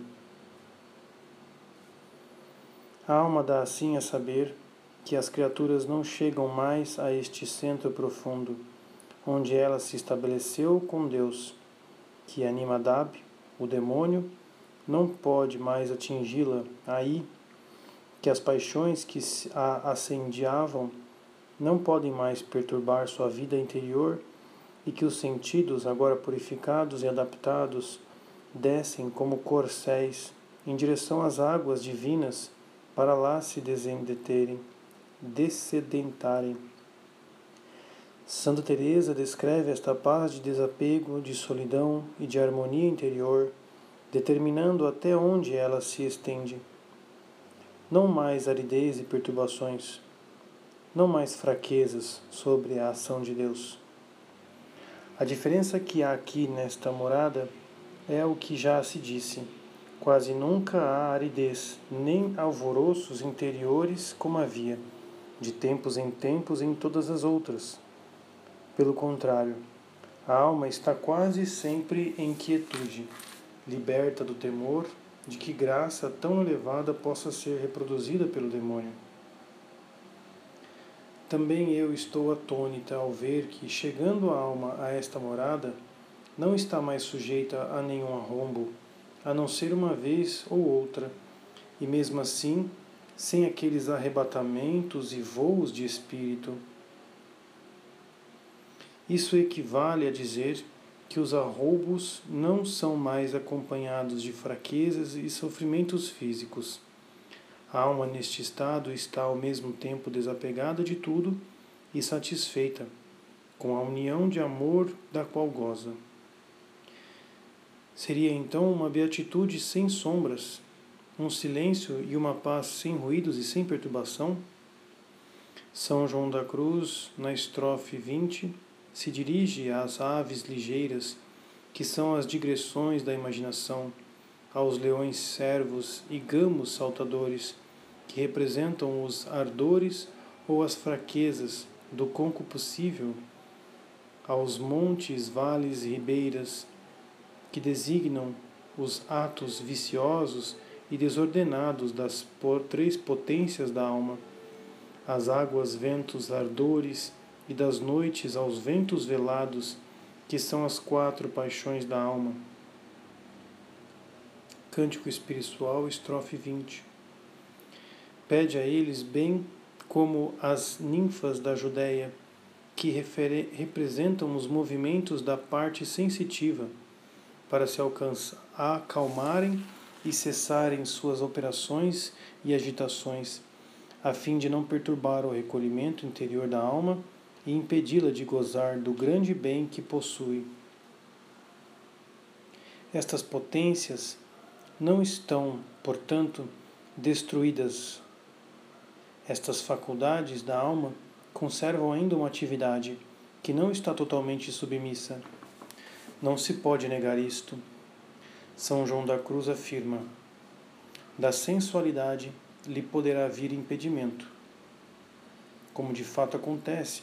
S1: A alma dá assim a saber que as criaturas não chegam mais a este centro profundo, onde ela se estabeleceu com Deus, que Animadab, o demônio, não pode mais atingi-la aí, que as paixões que a acendiavam não podem mais perturbar sua vida interior e que os sentidos, agora purificados e adaptados, descem como corcéis em direção às águas divinas para lá se desendeterem, descedentarem. Santa Teresa descreve esta paz de desapego, de solidão e de harmonia interior, determinando até onde ela se estende. Não mais aridez e perturbações, não mais fraquezas sobre a ação de Deus. A diferença que há aqui nesta morada é o que já se disse. Quase nunca há aridez, nem alvoroços interiores como havia, de tempos em tempos em todas as outras. Pelo contrário, a alma está quase sempre em quietude, liberta do temor de que graça tão elevada possa ser reproduzida pelo demônio. Também eu estou atônita ao ver que, chegando a alma a esta morada, não está mais sujeita a nenhum arrombo, a não ser uma vez ou outra, e mesmo assim, sem aqueles arrebatamentos e voos de espírito. Isso equivale a dizer que os arroubos não são mais acompanhados de fraquezas e sofrimentos físicos a alma neste estado está ao mesmo tempo desapegada de tudo e satisfeita com a união de amor da qual goza. Seria então uma beatitude sem sombras, um silêncio e uma paz sem ruídos e sem perturbação? São João da Cruz, na estrofe 20, se dirige às aves ligeiras, que são as digressões da imaginação, aos leões servos e gamos saltadores, que representam os ardores ou as fraquezas do concupiscível, aos montes, vales e ribeiras, que designam os atos viciosos e desordenados das três potências da alma, às águas, ventos, ardores, e das noites aos ventos velados, que são as quatro paixões da alma. Cântico Espiritual, estrofe 20. Pede a eles, bem como as ninfas da Judéia, que representam os movimentos da parte sensitiva, para se alcançar, acalmarem e cessarem suas operações e agitações, a fim de não perturbar o recolhimento interior da alma e impedi-la de gozar do grande bem que possui. Estas potências não estão, portanto, destruídas estas faculdades da alma conservam ainda uma atividade que não está totalmente submissa. Não se pode negar isto. São João da Cruz afirma: da sensualidade lhe poderá vir impedimento, como de fato acontece,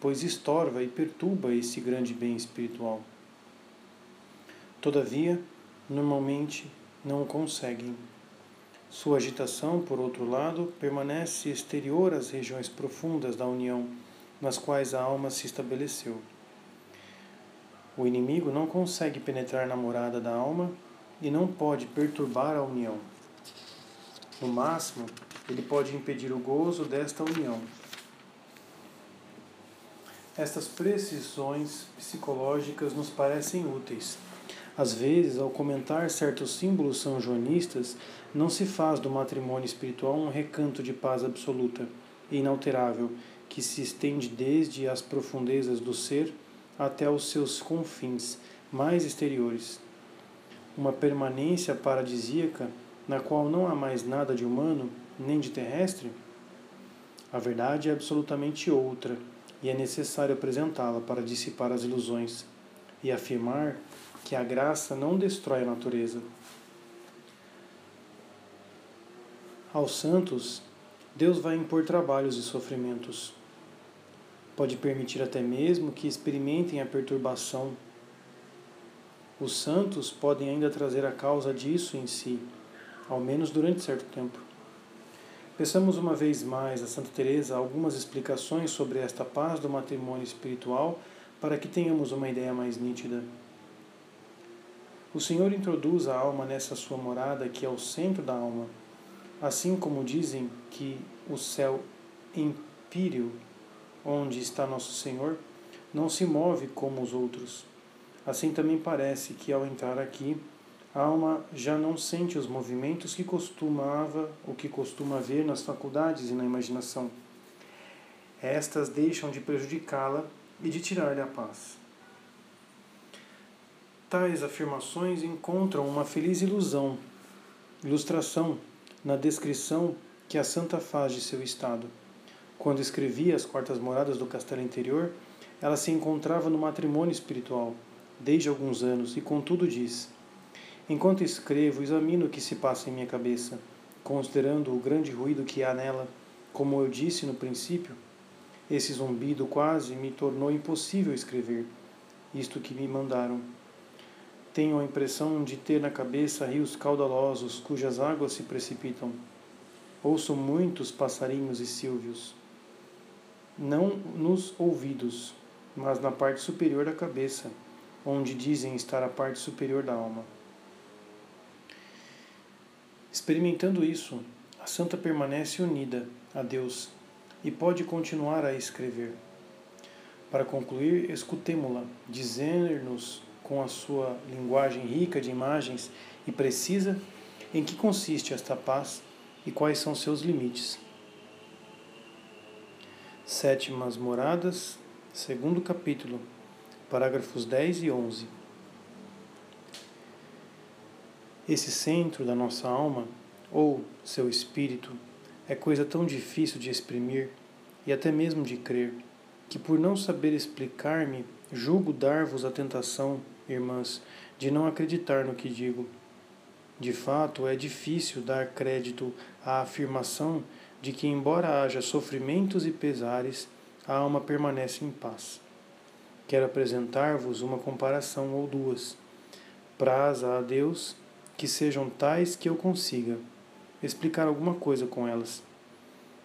S1: pois estorva e perturba esse grande bem espiritual. Todavia, normalmente não o conseguem. Sua agitação, por outro lado, permanece exterior às regiões profundas da união, nas quais a alma se estabeleceu. O inimigo não consegue penetrar na morada da alma e não pode perturbar a união. No máximo, ele pode impedir o gozo desta união. Estas precisões psicológicas nos parecem úteis, Às vezes, ao comentar certos símbolos são-joanistas, não se faz do matrimônio espiritual um recanto de paz absoluta e inalterável que se estende desde as profundezas do ser até os seus confins mais exteriores. Uma permanência paradisíaca na qual não há mais nada de humano nem de terrestre? A verdade é absolutamente outra e é necessário apresentá-la para dissipar as ilusões e afirmar que a graça não destrói a natureza. Aos santos, Deus vai impor trabalhos e sofrimentos. Pode permitir até mesmo que experimentem a perturbação. Os santos podem ainda trazer a causa disso em si, ao menos durante certo tempo. Peçamos uma vez mais a Santa Teresa algumas explicações sobre esta paz do matrimônio espiritual para que tenhamos uma ideia mais nítida. O Senhor introduz a alma nessa sua morada que é o centro da alma, assim como dizem que o céu empíreo, onde está nosso Senhor, não se move como os outros. Assim também parece que ao entrar aqui, a alma já não sente os movimentos que costumava, o que costuma ver nas faculdades e na imaginação. Estas deixam de prejudicá-la e de tirar-lhe a paz. Tais afirmações encontram uma feliz ilusão, ilustração na descrição que a santa faz de seu estado. Quando escrevia as quartas moradas do castelo interior, ela se encontrava no matrimônio espiritual desde alguns anos e contudo diz: Enquanto escrevo, examino o que se passa em minha cabeça, considerando o grande ruído que há nela. Como eu disse no princípio, esse zumbido quase me tornou impossível escrever isto que me mandaram. Tenho a impressão de ter na cabeça rios caudalosos cujas águas se precipitam. Ouço muitos passarinhos e silvios, não nos ouvidos, mas na parte superior da cabeça, onde dizem estar a parte superior da alma. Experimentando isso, a santa permanece unida a Deus e pode continuar a escrever. Para concluir, escutemo-la dizer-nos com a sua linguagem rica de imagens e precisa, em que consiste esta paz e quais são seus limites. Sétimas Moradas, segundo capítulo, parágrafos 10 e 11. Esse centro da nossa alma, ou seu espírito, é coisa tão difícil de exprimir e até mesmo de crer, que por não saber explicar-me, julgo dar-vos a tentação irmãs, de não acreditar no que digo. De fato, é difícil dar crédito à afirmação de que, embora haja sofrimentos e pesares, a alma permanece em paz. Quero apresentar-vos uma comparação ou duas. Praza a Deus que sejam tais que eu consiga explicar alguma coisa com elas.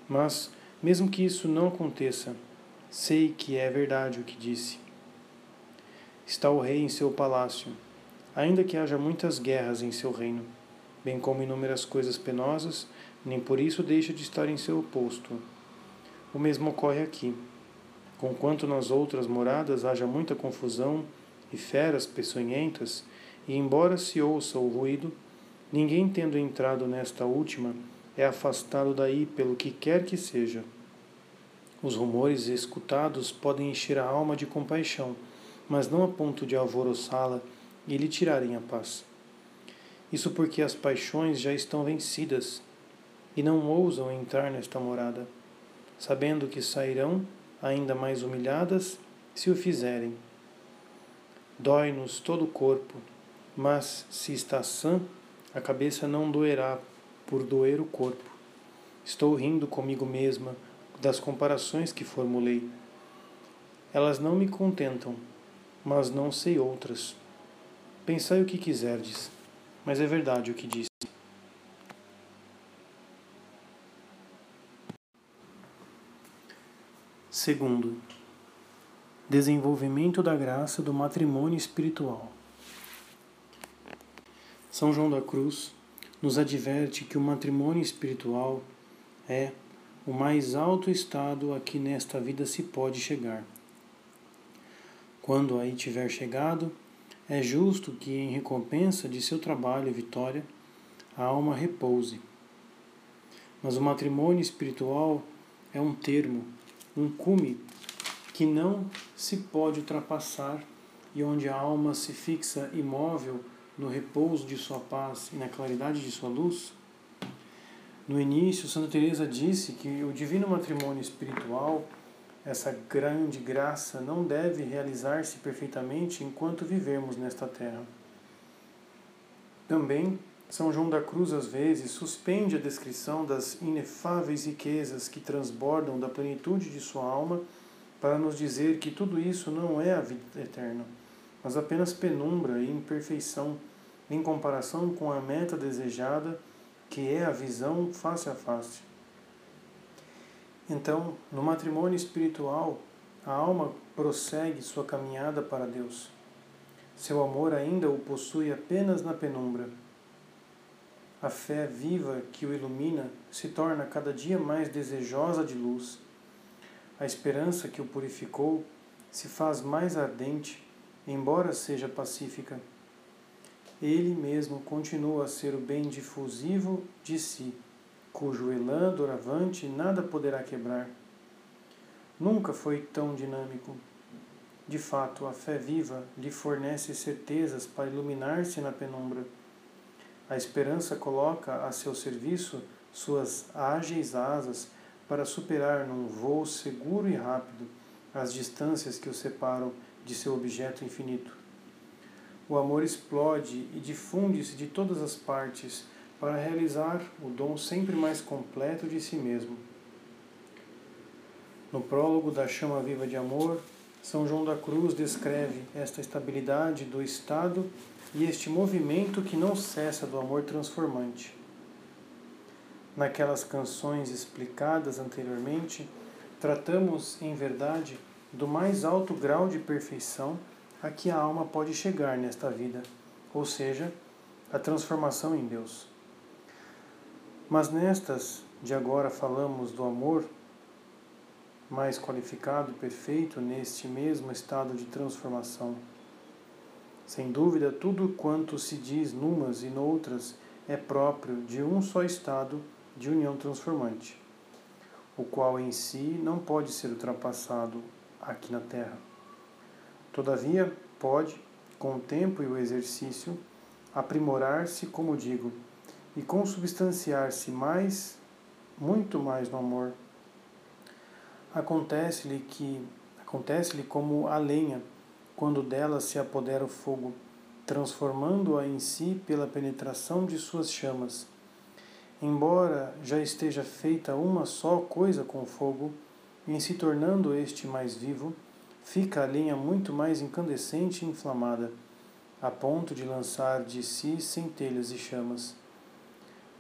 S1: Mas, mesmo que isso não aconteça, sei que é verdade o que disse está o rei em seu palácio, ainda que haja muitas guerras em seu reino, bem como inúmeras coisas penosas, nem por isso deixa de estar em seu posto. O mesmo ocorre aqui. Conquanto nas outras moradas haja muita confusão e feras peçonhentas, e embora se ouça o ruído, ninguém tendo entrado nesta última é afastado daí pelo que quer que seja. Os rumores escutados podem encher a alma de compaixão mas não a ponto de alvoroçá-la e lhe tirarem a paz. Isso porque as paixões já estão vencidas e não ousam entrar nesta morada, sabendo que sairão ainda mais humilhadas se o fizerem. Dói-nos todo o corpo, mas se está sã, a cabeça não doerá por doer o corpo. Estou rindo comigo mesma das comparações que formulei. Elas não me contentam, mas não sei outras. Pensai o que quiserdes, mas é verdade o que disse. Segundo, desenvolvimento da graça do matrimônio espiritual. São João da Cruz nos adverte que o matrimônio espiritual é o mais alto estado a que nesta vida se pode chegar. Quando aí tiver chegado, é justo que, em recompensa de seu trabalho e vitória, a alma repouse. Mas o matrimônio espiritual é um termo, um cume que não se pode ultrapassar e onde a alma se fixa imóvel no repouso de sua paz e na claridade de sua luz? No início, Santa Teresa disse que o divino matrimônio espiritual, essa grande graça, não deve realizar-se perfeitamente enquanto vivemos nesta terra. Também São João da Cruz às vezes suspende a descrição das inefáveis riquezas que transbordam da plenitude de sua alma para nos dizer que tudo isso não é a vida eterna mas apenas penumbra e imperfeição em comparação com a meta desejada, que é a visão face a face. Então, no matrimônio espiritual, a alma prossegue sua caminhada para Deus. Seu amor ainda o possui apenas na penumbra. A fé viva que o ilumina se torna cada dia mais desejosa de luz. A esperança que o purificou se faz mais ardente embora seja pacífica. Ele mesmo continua a ser o bem difusivo de si, cujo elan doravante nada poderá quebrar. Nunca foi tão dinâmico. De fato, a fé viva lhe fornece certezas para iluminar-se na penumbra. A esperança coloca a seu serviço suas ágeis asas para superar num voo seguro e rápido as distâncias que o separam de seu objeto infinito. O amor explode e difunde-se de todas as partes para realizar o dom sempre mais completo de si mesmo. No prólogo da Chama Viva de Amor, São João da Cruz descreve esta estabilidade do estado e este movimento que não cessa do amor transformante. Naquelas canções explicadas anteriormente, tratamos, em verdade, do mais alto grau de perfeição a que a alma pode chegar nesta vida, ou seja, a transformação em Deus. Mas nestas de agora falamos do amor mais qualificado perfeito neste mesmo estado de transformação. Sem dúvida, tudo quanto se diz numas e noutras é próprio de um só estado de união transformante, o qual em si não pode ser ultrapassado aqui na Terra. Todavia, pode, com o tempo e o exercício, aprimorar-se, como digo, e consubstanciar-se mais, muito mais no amor. Acontece-lhe que acontece-lhe como a lenha, quando dela se apodera o fogo, transformando-a em si pela penetração de suas chamas. Embora já esteja feita uma só coisa com o fogo, em se tornando este mais vivo, fica a lenha muito mais incandescente e inflamada, a ponto de lançar de si centelhas e chamas.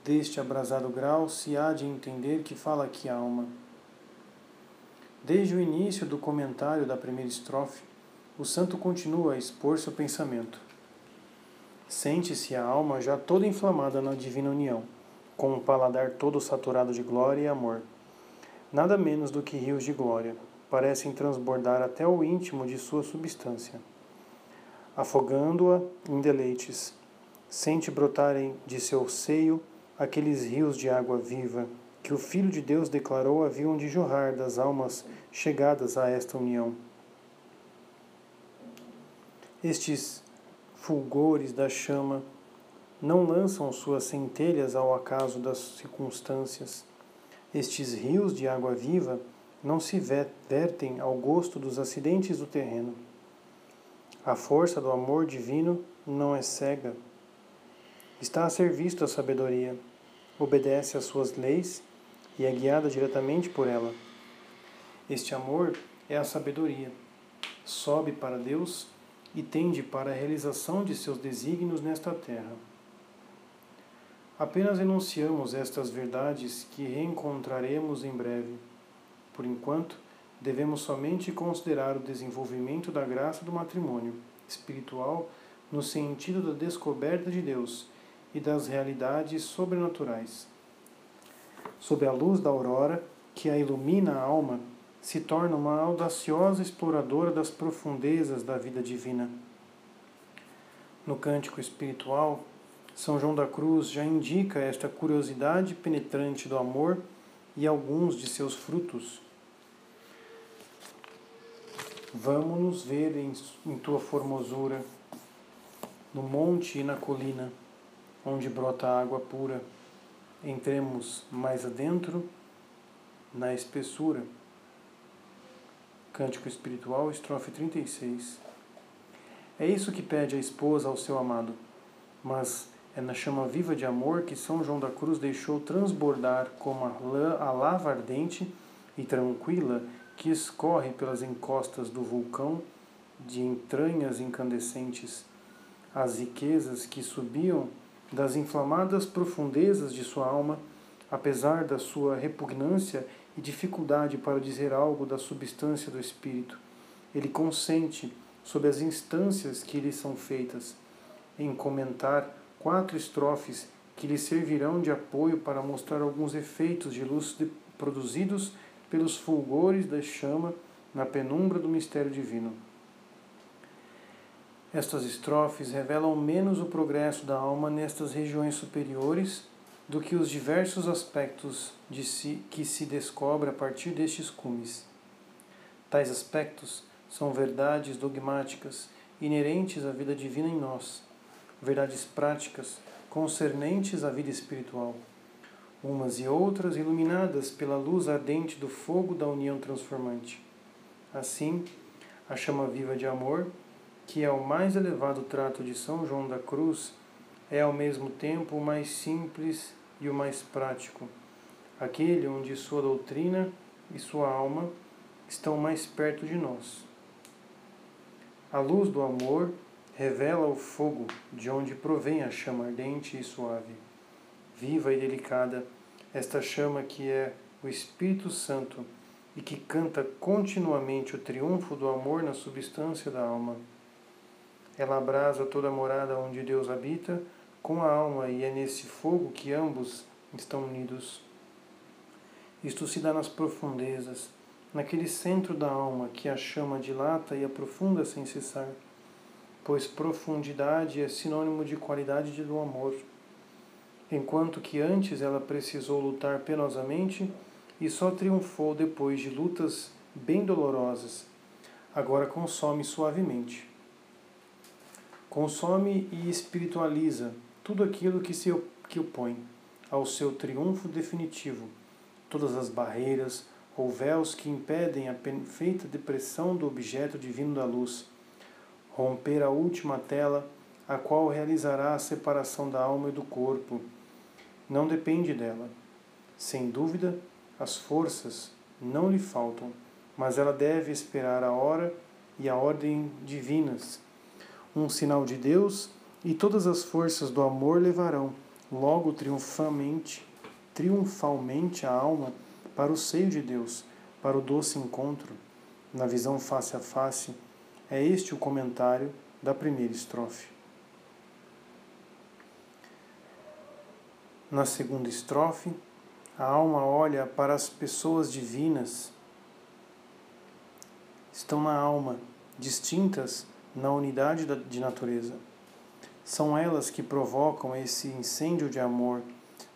S1: Deste abrasado grau se há de entender que fala aqui a alma. Desde o início do comentário da primeira estrofe, o santo continua a expor seu pensamento. Sente-se a alma já toda inflamada na divina união, com o paladar todo saturado de glória e amor nada menos do que rios de glória, parecem transbordar até o íntimo de sua substância. Afogando-a em deleites, sente brotarem de seu seio aqueles rios de água viva que o Filho de Deus declarou haviam de jorrar das almas chegadas a esta união. Estes fulgores da chama não lançam suas centelhas ao acaso das circunstâncias estes rios de água viva não se vertem ao gosto dos acidentes do terreno. A força do amor divino não é cega. Está a serviço da sabedoria, obedece às suas leis e é guiada diretamente por ela. Este amor é a sabedoria. Sobe para Deus e tende para a realização de seus desígnios nesta terra. Apenas enunciamos estas verdades que reencontraremos em breve. Por enquanto, devemos somente considerar o desenvolvimento da graça do matrimônio espiritual no sentido da descoberta de Deus e das realidades sobrenaturais. Sob a luz da aurora que a ilumina a alma, se torna uma audaciosa exploradora das profundezas da vida divina. No cântico espiritual, São João da Cruz já indica esta curiosidade penetrante do amor e alguns de seus frutos. Vamos-nos ver em, em tua formosura, no monte e na colina, onde brota água pura. Entremos mais adentro, na espessura. Cântico Espiritual, estrofe 36. É isso que pede a esposa ao seu amado, mas é na chama viva de amor que São João da Cruz deixou transbordar como a lava ardente e tranquila que escorre pelas encostas do vulcão de entranhas incandescentes, as riquezas que subiam das inflamadas profundezas de sua alma, apesar da sua repugnância e dificuldade para dizer algo da substância do espírito. Ele consente sob as instâncias que lhe são feitas, em comentar quatro estrofes que lhe servirão de apoio para mostrar alguns efeitos de luz produzidos pelos fulgores da chama na penumbra do mistério divino. Estas estrofes revelam menos o progresso da alma nestas regiões superiores do que os diversos aspectos de si que se descobre a partir destes cumes. Tais aspectos são verdades dogmáticas inerentes à vida divina em nós, verdades práticas concernentes à vida espiritual, umas e outras iluminadas pela luz ardente do fogo da união transformante. Assim, a chama viva de amor, que é o mais elevado trato de São João da Cruz, é ao mesmo tempo o mais simples e o mais prático, aquele onde sua doutrina e sua alma estão mais perto de nós. A luz do amor revela o fogo de onde provém a chama ardente e suave. Viva e delicada, esta chama que é o Espírito Santo e que canta continuamente o triunfo do amor na substância da alma. Ela abrasa toda a morada onde Deus habita com a alma e é nesse fogo que ambos estão unidos. Isto se dá nas profundezas naquele centro da alma que a chama dilata e aprofunda sem cessar, pois profundidade é sinônimo de qualidade do amor. Enquanto que antes ela precisou lutar penosamente e só triunfou depois de lutas bem dolorosas, agora consome suavemente. Consome e espiritualiza tudo aquilo que se que opõe ao seu triunfo definitivo, todas as barreiras, ou véus que impedem a perfeita depressão do objeto divino da luz, romper a última tela, a qual realizará a separação da alma e do corpo. Não depende dela. Sem dúvida, as forças não lhe faltam, mas ela deve esperar a hora e a ordem divinas. Um sinal de Deus e todas as forças do amor levarão, logo triunfalmente, triunfalmente a alma para o seio de Deus, para o doce encontro, na visão face a face, é este o comentário da primeira estrofe. Na segunda estrofe, a alma olha para as pessoas divinas. Estão na alma, distintas na unidade de natureza. São elas que provocam esse incêndio de amor,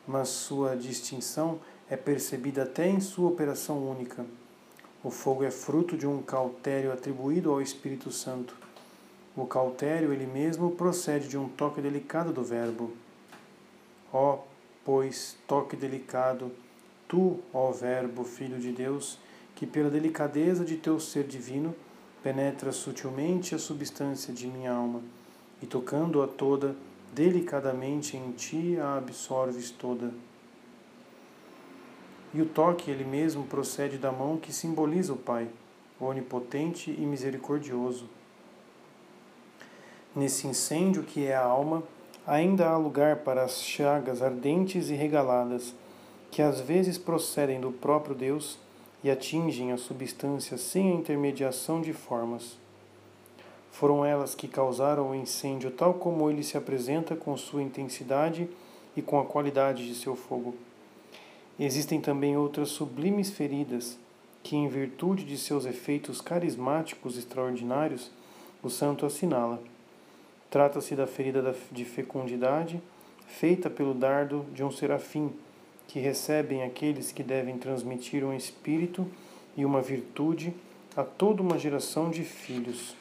S1: mas sua distinção é percebida até em sua operação única. O fogo é fruto de um cautério atribuído ao Espírito Santo. O cautério, ele mesmo, procede de um toque delicado do Verbo. Ó, oh, pois, toque delicado, tu, ó Verbo, Filho de Deus, que pela delicadeza de teu ser divino penetra sutilmente a substância de minha alma, e tocando-a toda, delicadamente em ti a absorves toda. E o toque, ele mesmo, procede da mão que simboliza o Pai, onipotente e misericordioso. Nesse incêndio que é a alma, ainda há lugar para as chagas ardentes e regaladas, que às vezes procedem do próprio Deus e atingem a substância sem a intermediação de formas. Foram elas que causaram o incêndio tal como ele se apresenta com sua intensidade e com a qualidade de seu fogo. Existem também outras sublimes feridas que, em virtude de seus efeitos carismáticos extraordinários, o santo assinala. Trata-se da ferida de fecundidade feita pelo dardo de um serafim, que recebem aqueles que devem transmitir um espírito e uma virtude a toda uma geração de filhos.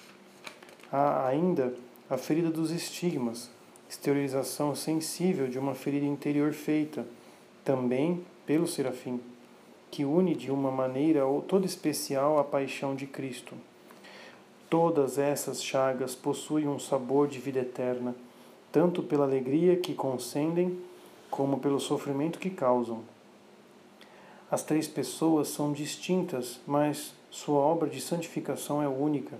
S1: Há ainda a ferida dos estigmas, esterilização sensível de uma ferida interior feita, também pelo serafim, que une de uma maneira toda especial a paixão de Cristo. Todas essas chagas possuem um sabor de vida eterna, tanto pela alegria que concedem, como pelo sofrimento que causam. As três pessoas são distintas, mas sua obra de santificação é única.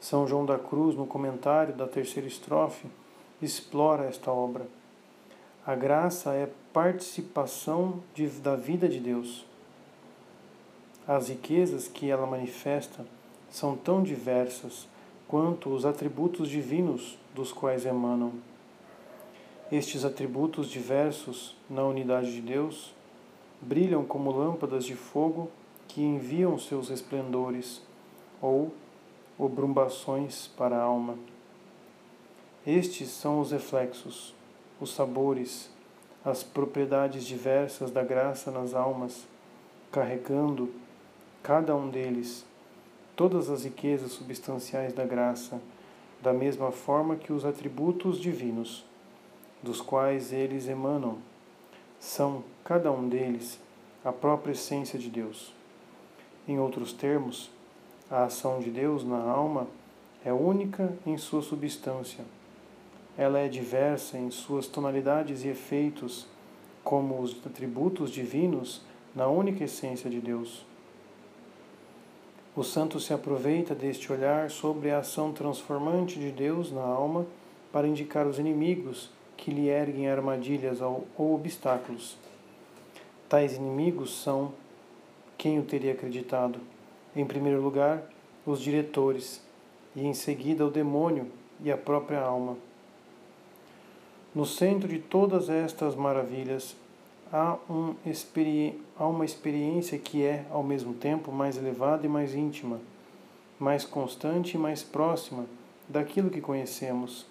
S1: São João da Cruz, no comentário da terceira estrofe, explora esta obra. A graça é participação de, da vida de Deus. As riquezas que ela manifesta são tão diversas quanto os atributos divinos dos quais emanam. Estes atributos diversos na unidade de Deus brilham como lâmpadas de fogo que enviam seus esplendores ou obrumbações para a alma. Estes são os reflexos, os sabores, as propriedades diversas da graça nas almas, carregando cada um deles todas as riquezas substanciais da graça, da mesma forma que os atributos divinos, dos quais eles emanam, são, cada um deles, a própria essência de Deus. Em outros termos, a ação de Deus na alma é única em sua substância ela é diversa em suas tonalidades e efeitos, como os atributos divinos na única essência de Deus. O santo se aproveita deste olhar sobre a ação transformante de Deus na alma para indicar os inimigos que lhe erguem armadilhas ou obstáculos. Tais inimigos são quem o teria acreditado? Em primeiro lugar, os diretores, e em seguida o demônio e a própria alma. No centro de todas estas maravilhas há, um há uma experiência que é, ao mesmo tempo, mais elevada e mais íntima, mais constante e mais próxima daquilo que conhecemos.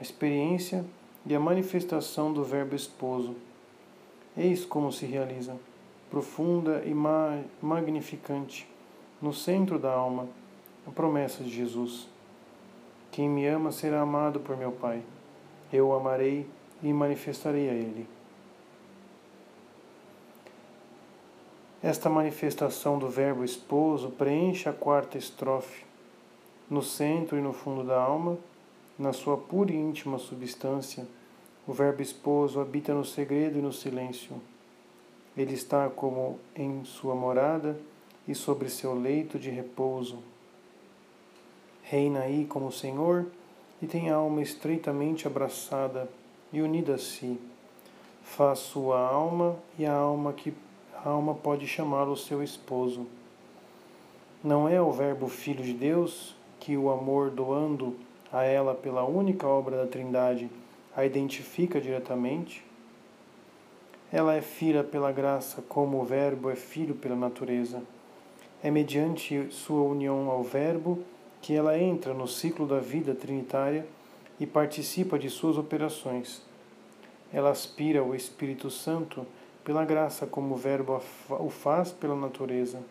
S1: A experiência e a manifestação do Verbo esposo. Eis como se realiza, profunda e ma magnificante, no centro da alma, a promessa de Jesus. Quem me ama será amado por meu Pai eu o amarei e manifestarei a ele. Esta manifestação do Verbo esposo preenche a quarta estrofe. No centro e no fundo da alma, na sua pura e íntima substância, o Verbo esposo habita no segredo e no silêncio. Ele está como em sua morada e sobre seu leito de repouso. Reina aí como Senhor e tem a alma estreitamente abraçada e unida a si. Faz sua alma e a alma que a alma pode chamá-lo seu esposo. Não é o Verbo Filho de Deus que o amor doando a ela pela única obra da Trindade a identifica diretamente? Ela é filha pela graça, como o Verbo é filho pela natureza. É mediante sua união ao Verbo que ela entra no ciclo da vida trinitária e participa de suas operações. Ela aspira ao Espírito Santo pela graça como o Verbo o faz pela natureza.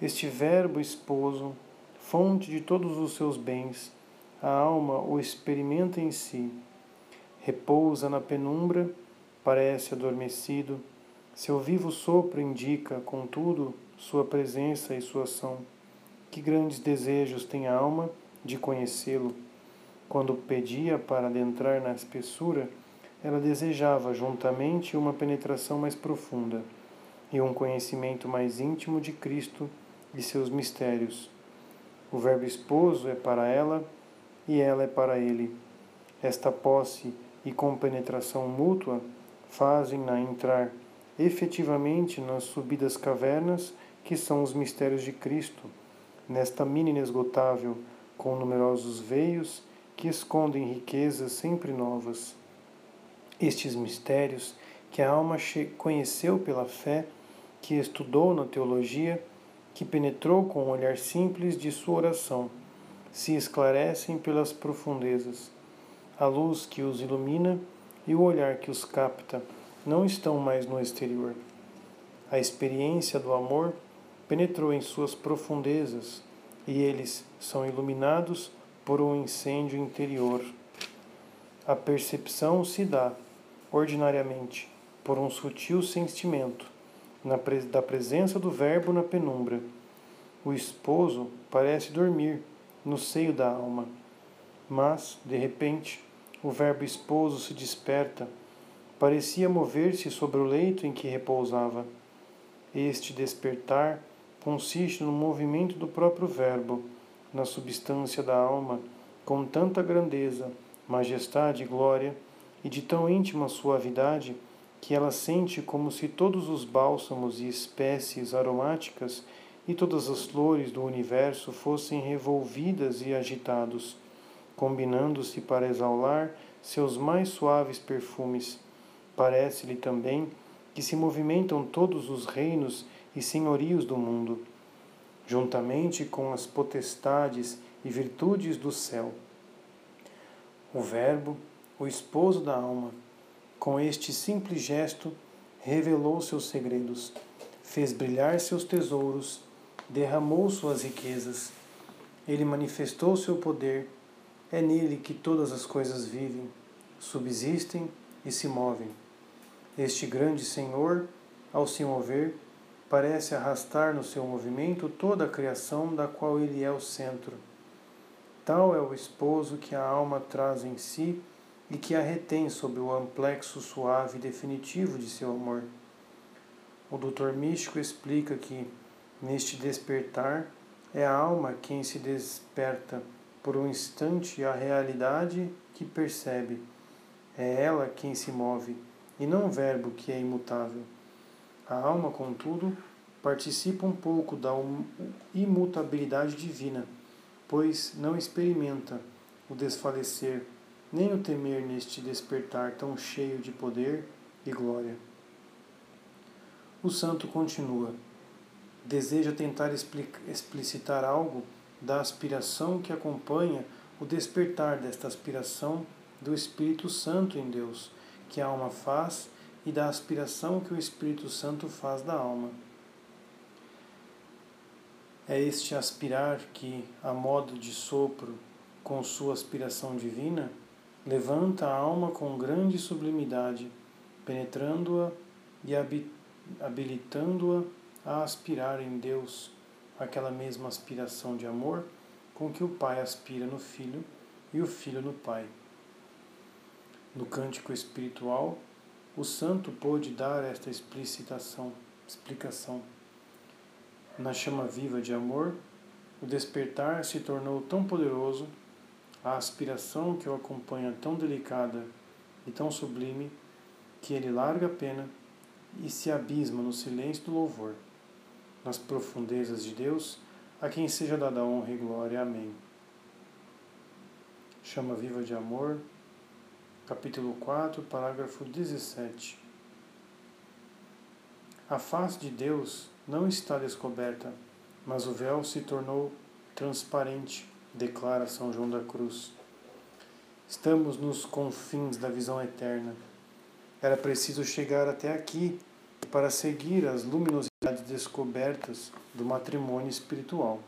S1: Este Verbo esposo, fonte de todos os seus bens, a alma o experimenta em si. Repousa na penumbra, parece adormecido. Seu vivo sopro indica, contudo, sua presença e sua ação. Que grandes desejos tem a alma de conhecê-lo. Quando pedia para adentrar na espessura, ela desejava juntamente uma penetração mais profunda e um conhecimento mais íntimo de Cristo e seus mistérios. O Verbo esposo é para ela e ela é para ele. Esta posse e compenetração mútua fazem-na entrar efetivamente nas subidas cavernas que são os mistérios de Cristo nesta mina inesgotável, com numerosos veios que escondem riquezas sempre novas. Estes mistérios que a alma conheceu pela fé, que estudou na teologia, que penetrou com o olhar simples de sua oração, se esclarecem pelas profundezas. A luz que os ilumina e o olhar que os capta não estão mais no exterior. A experiência do amor penetrou em suas profundezas e eles são iluminados por um incêndio interior. A percepção se dá, ordinariamente, por um sutil sentimento da presença do Verbo na penumbra. O esposo parece dormir no seio da alma, mas, de repente, o Verbo esposo se desperta, parecia mover-se sobre o leito em que repousava. Este despertar consiste no movimento do próprio Verbo, na substância da alma, com tanta grandeza, majestade e glória, e de tão íntima suavidade, que ela sente como se todos os bálsamos e espécies aromáticas e todas as flores do universo fossem revolvidas e agitados, combinando-se para exalar seus mais suaves perfumes. Parece-lhe também que se movimentam todos os reinos e senhorios do mundo, juntamente com as potestades e virtudes do céu. O Verbo, o esposo da alma, com este simples gesto, revelou seus segredos, fez brilhar seus tesouros, derramou suas riquezas. Ele manifestou seu poder. É nele que todas as coisas vivem, subsistem e se movem. Este grande Senhor, ao se mover, parece arrastar no seu movimento toda a criação da qual ele é o centro. Tal é o esposo que a alma traz em si e que a retém sob o amplexo suave e definitivo de seu amor. O doutor místico explica que, neste despertar, é a alma quem se desperta por um instante à realidade que percebe. É ela quem se move, e não o verbo que é imutável. A alma, contudo, participa um pouco da imutabilidade divina, pois não experimenta o desfalecer, nem o temer neste despertar tão cheio de poder e glória. O santo continua. Deseja tentar explicitar algo da aspiração que acompanha o despertar desta aspiração do Espírito Santo em Deus, que a alma faz e da aspiração que o Espírito Santo faz da alma. É este aspirar que, a modo de sopro, com sua aspiração divina, levanta a alma com grande sublimidade, penetrando-a e habilitando-a a aspirar em Deus aquela mesma aspiração de amor com que o Pai aspira no Filho e o Filho no Pai. No cântico espiritual, o santo pôde dar esta explicitação, explicação. Na chama viva de amor, o despertar se tornou tão poderoso, a aspiração que o acompanha tão delicada e tão sublime, que ele larga a pena e se abisma no silêncio do louvor. Nas profundezas de Deus, a quem seja dada honra e glória. Amém. Chama viva de amor, capítulo 4, parágrafo 17. A face de Deus não está descoberta, mas o véu se tornou transparente, declara São João da Cruz. Estamos nos confins da visão eterna. Era preciso chegar até aqui para seguir as luminosidades descobertas do matrimônio espiritual.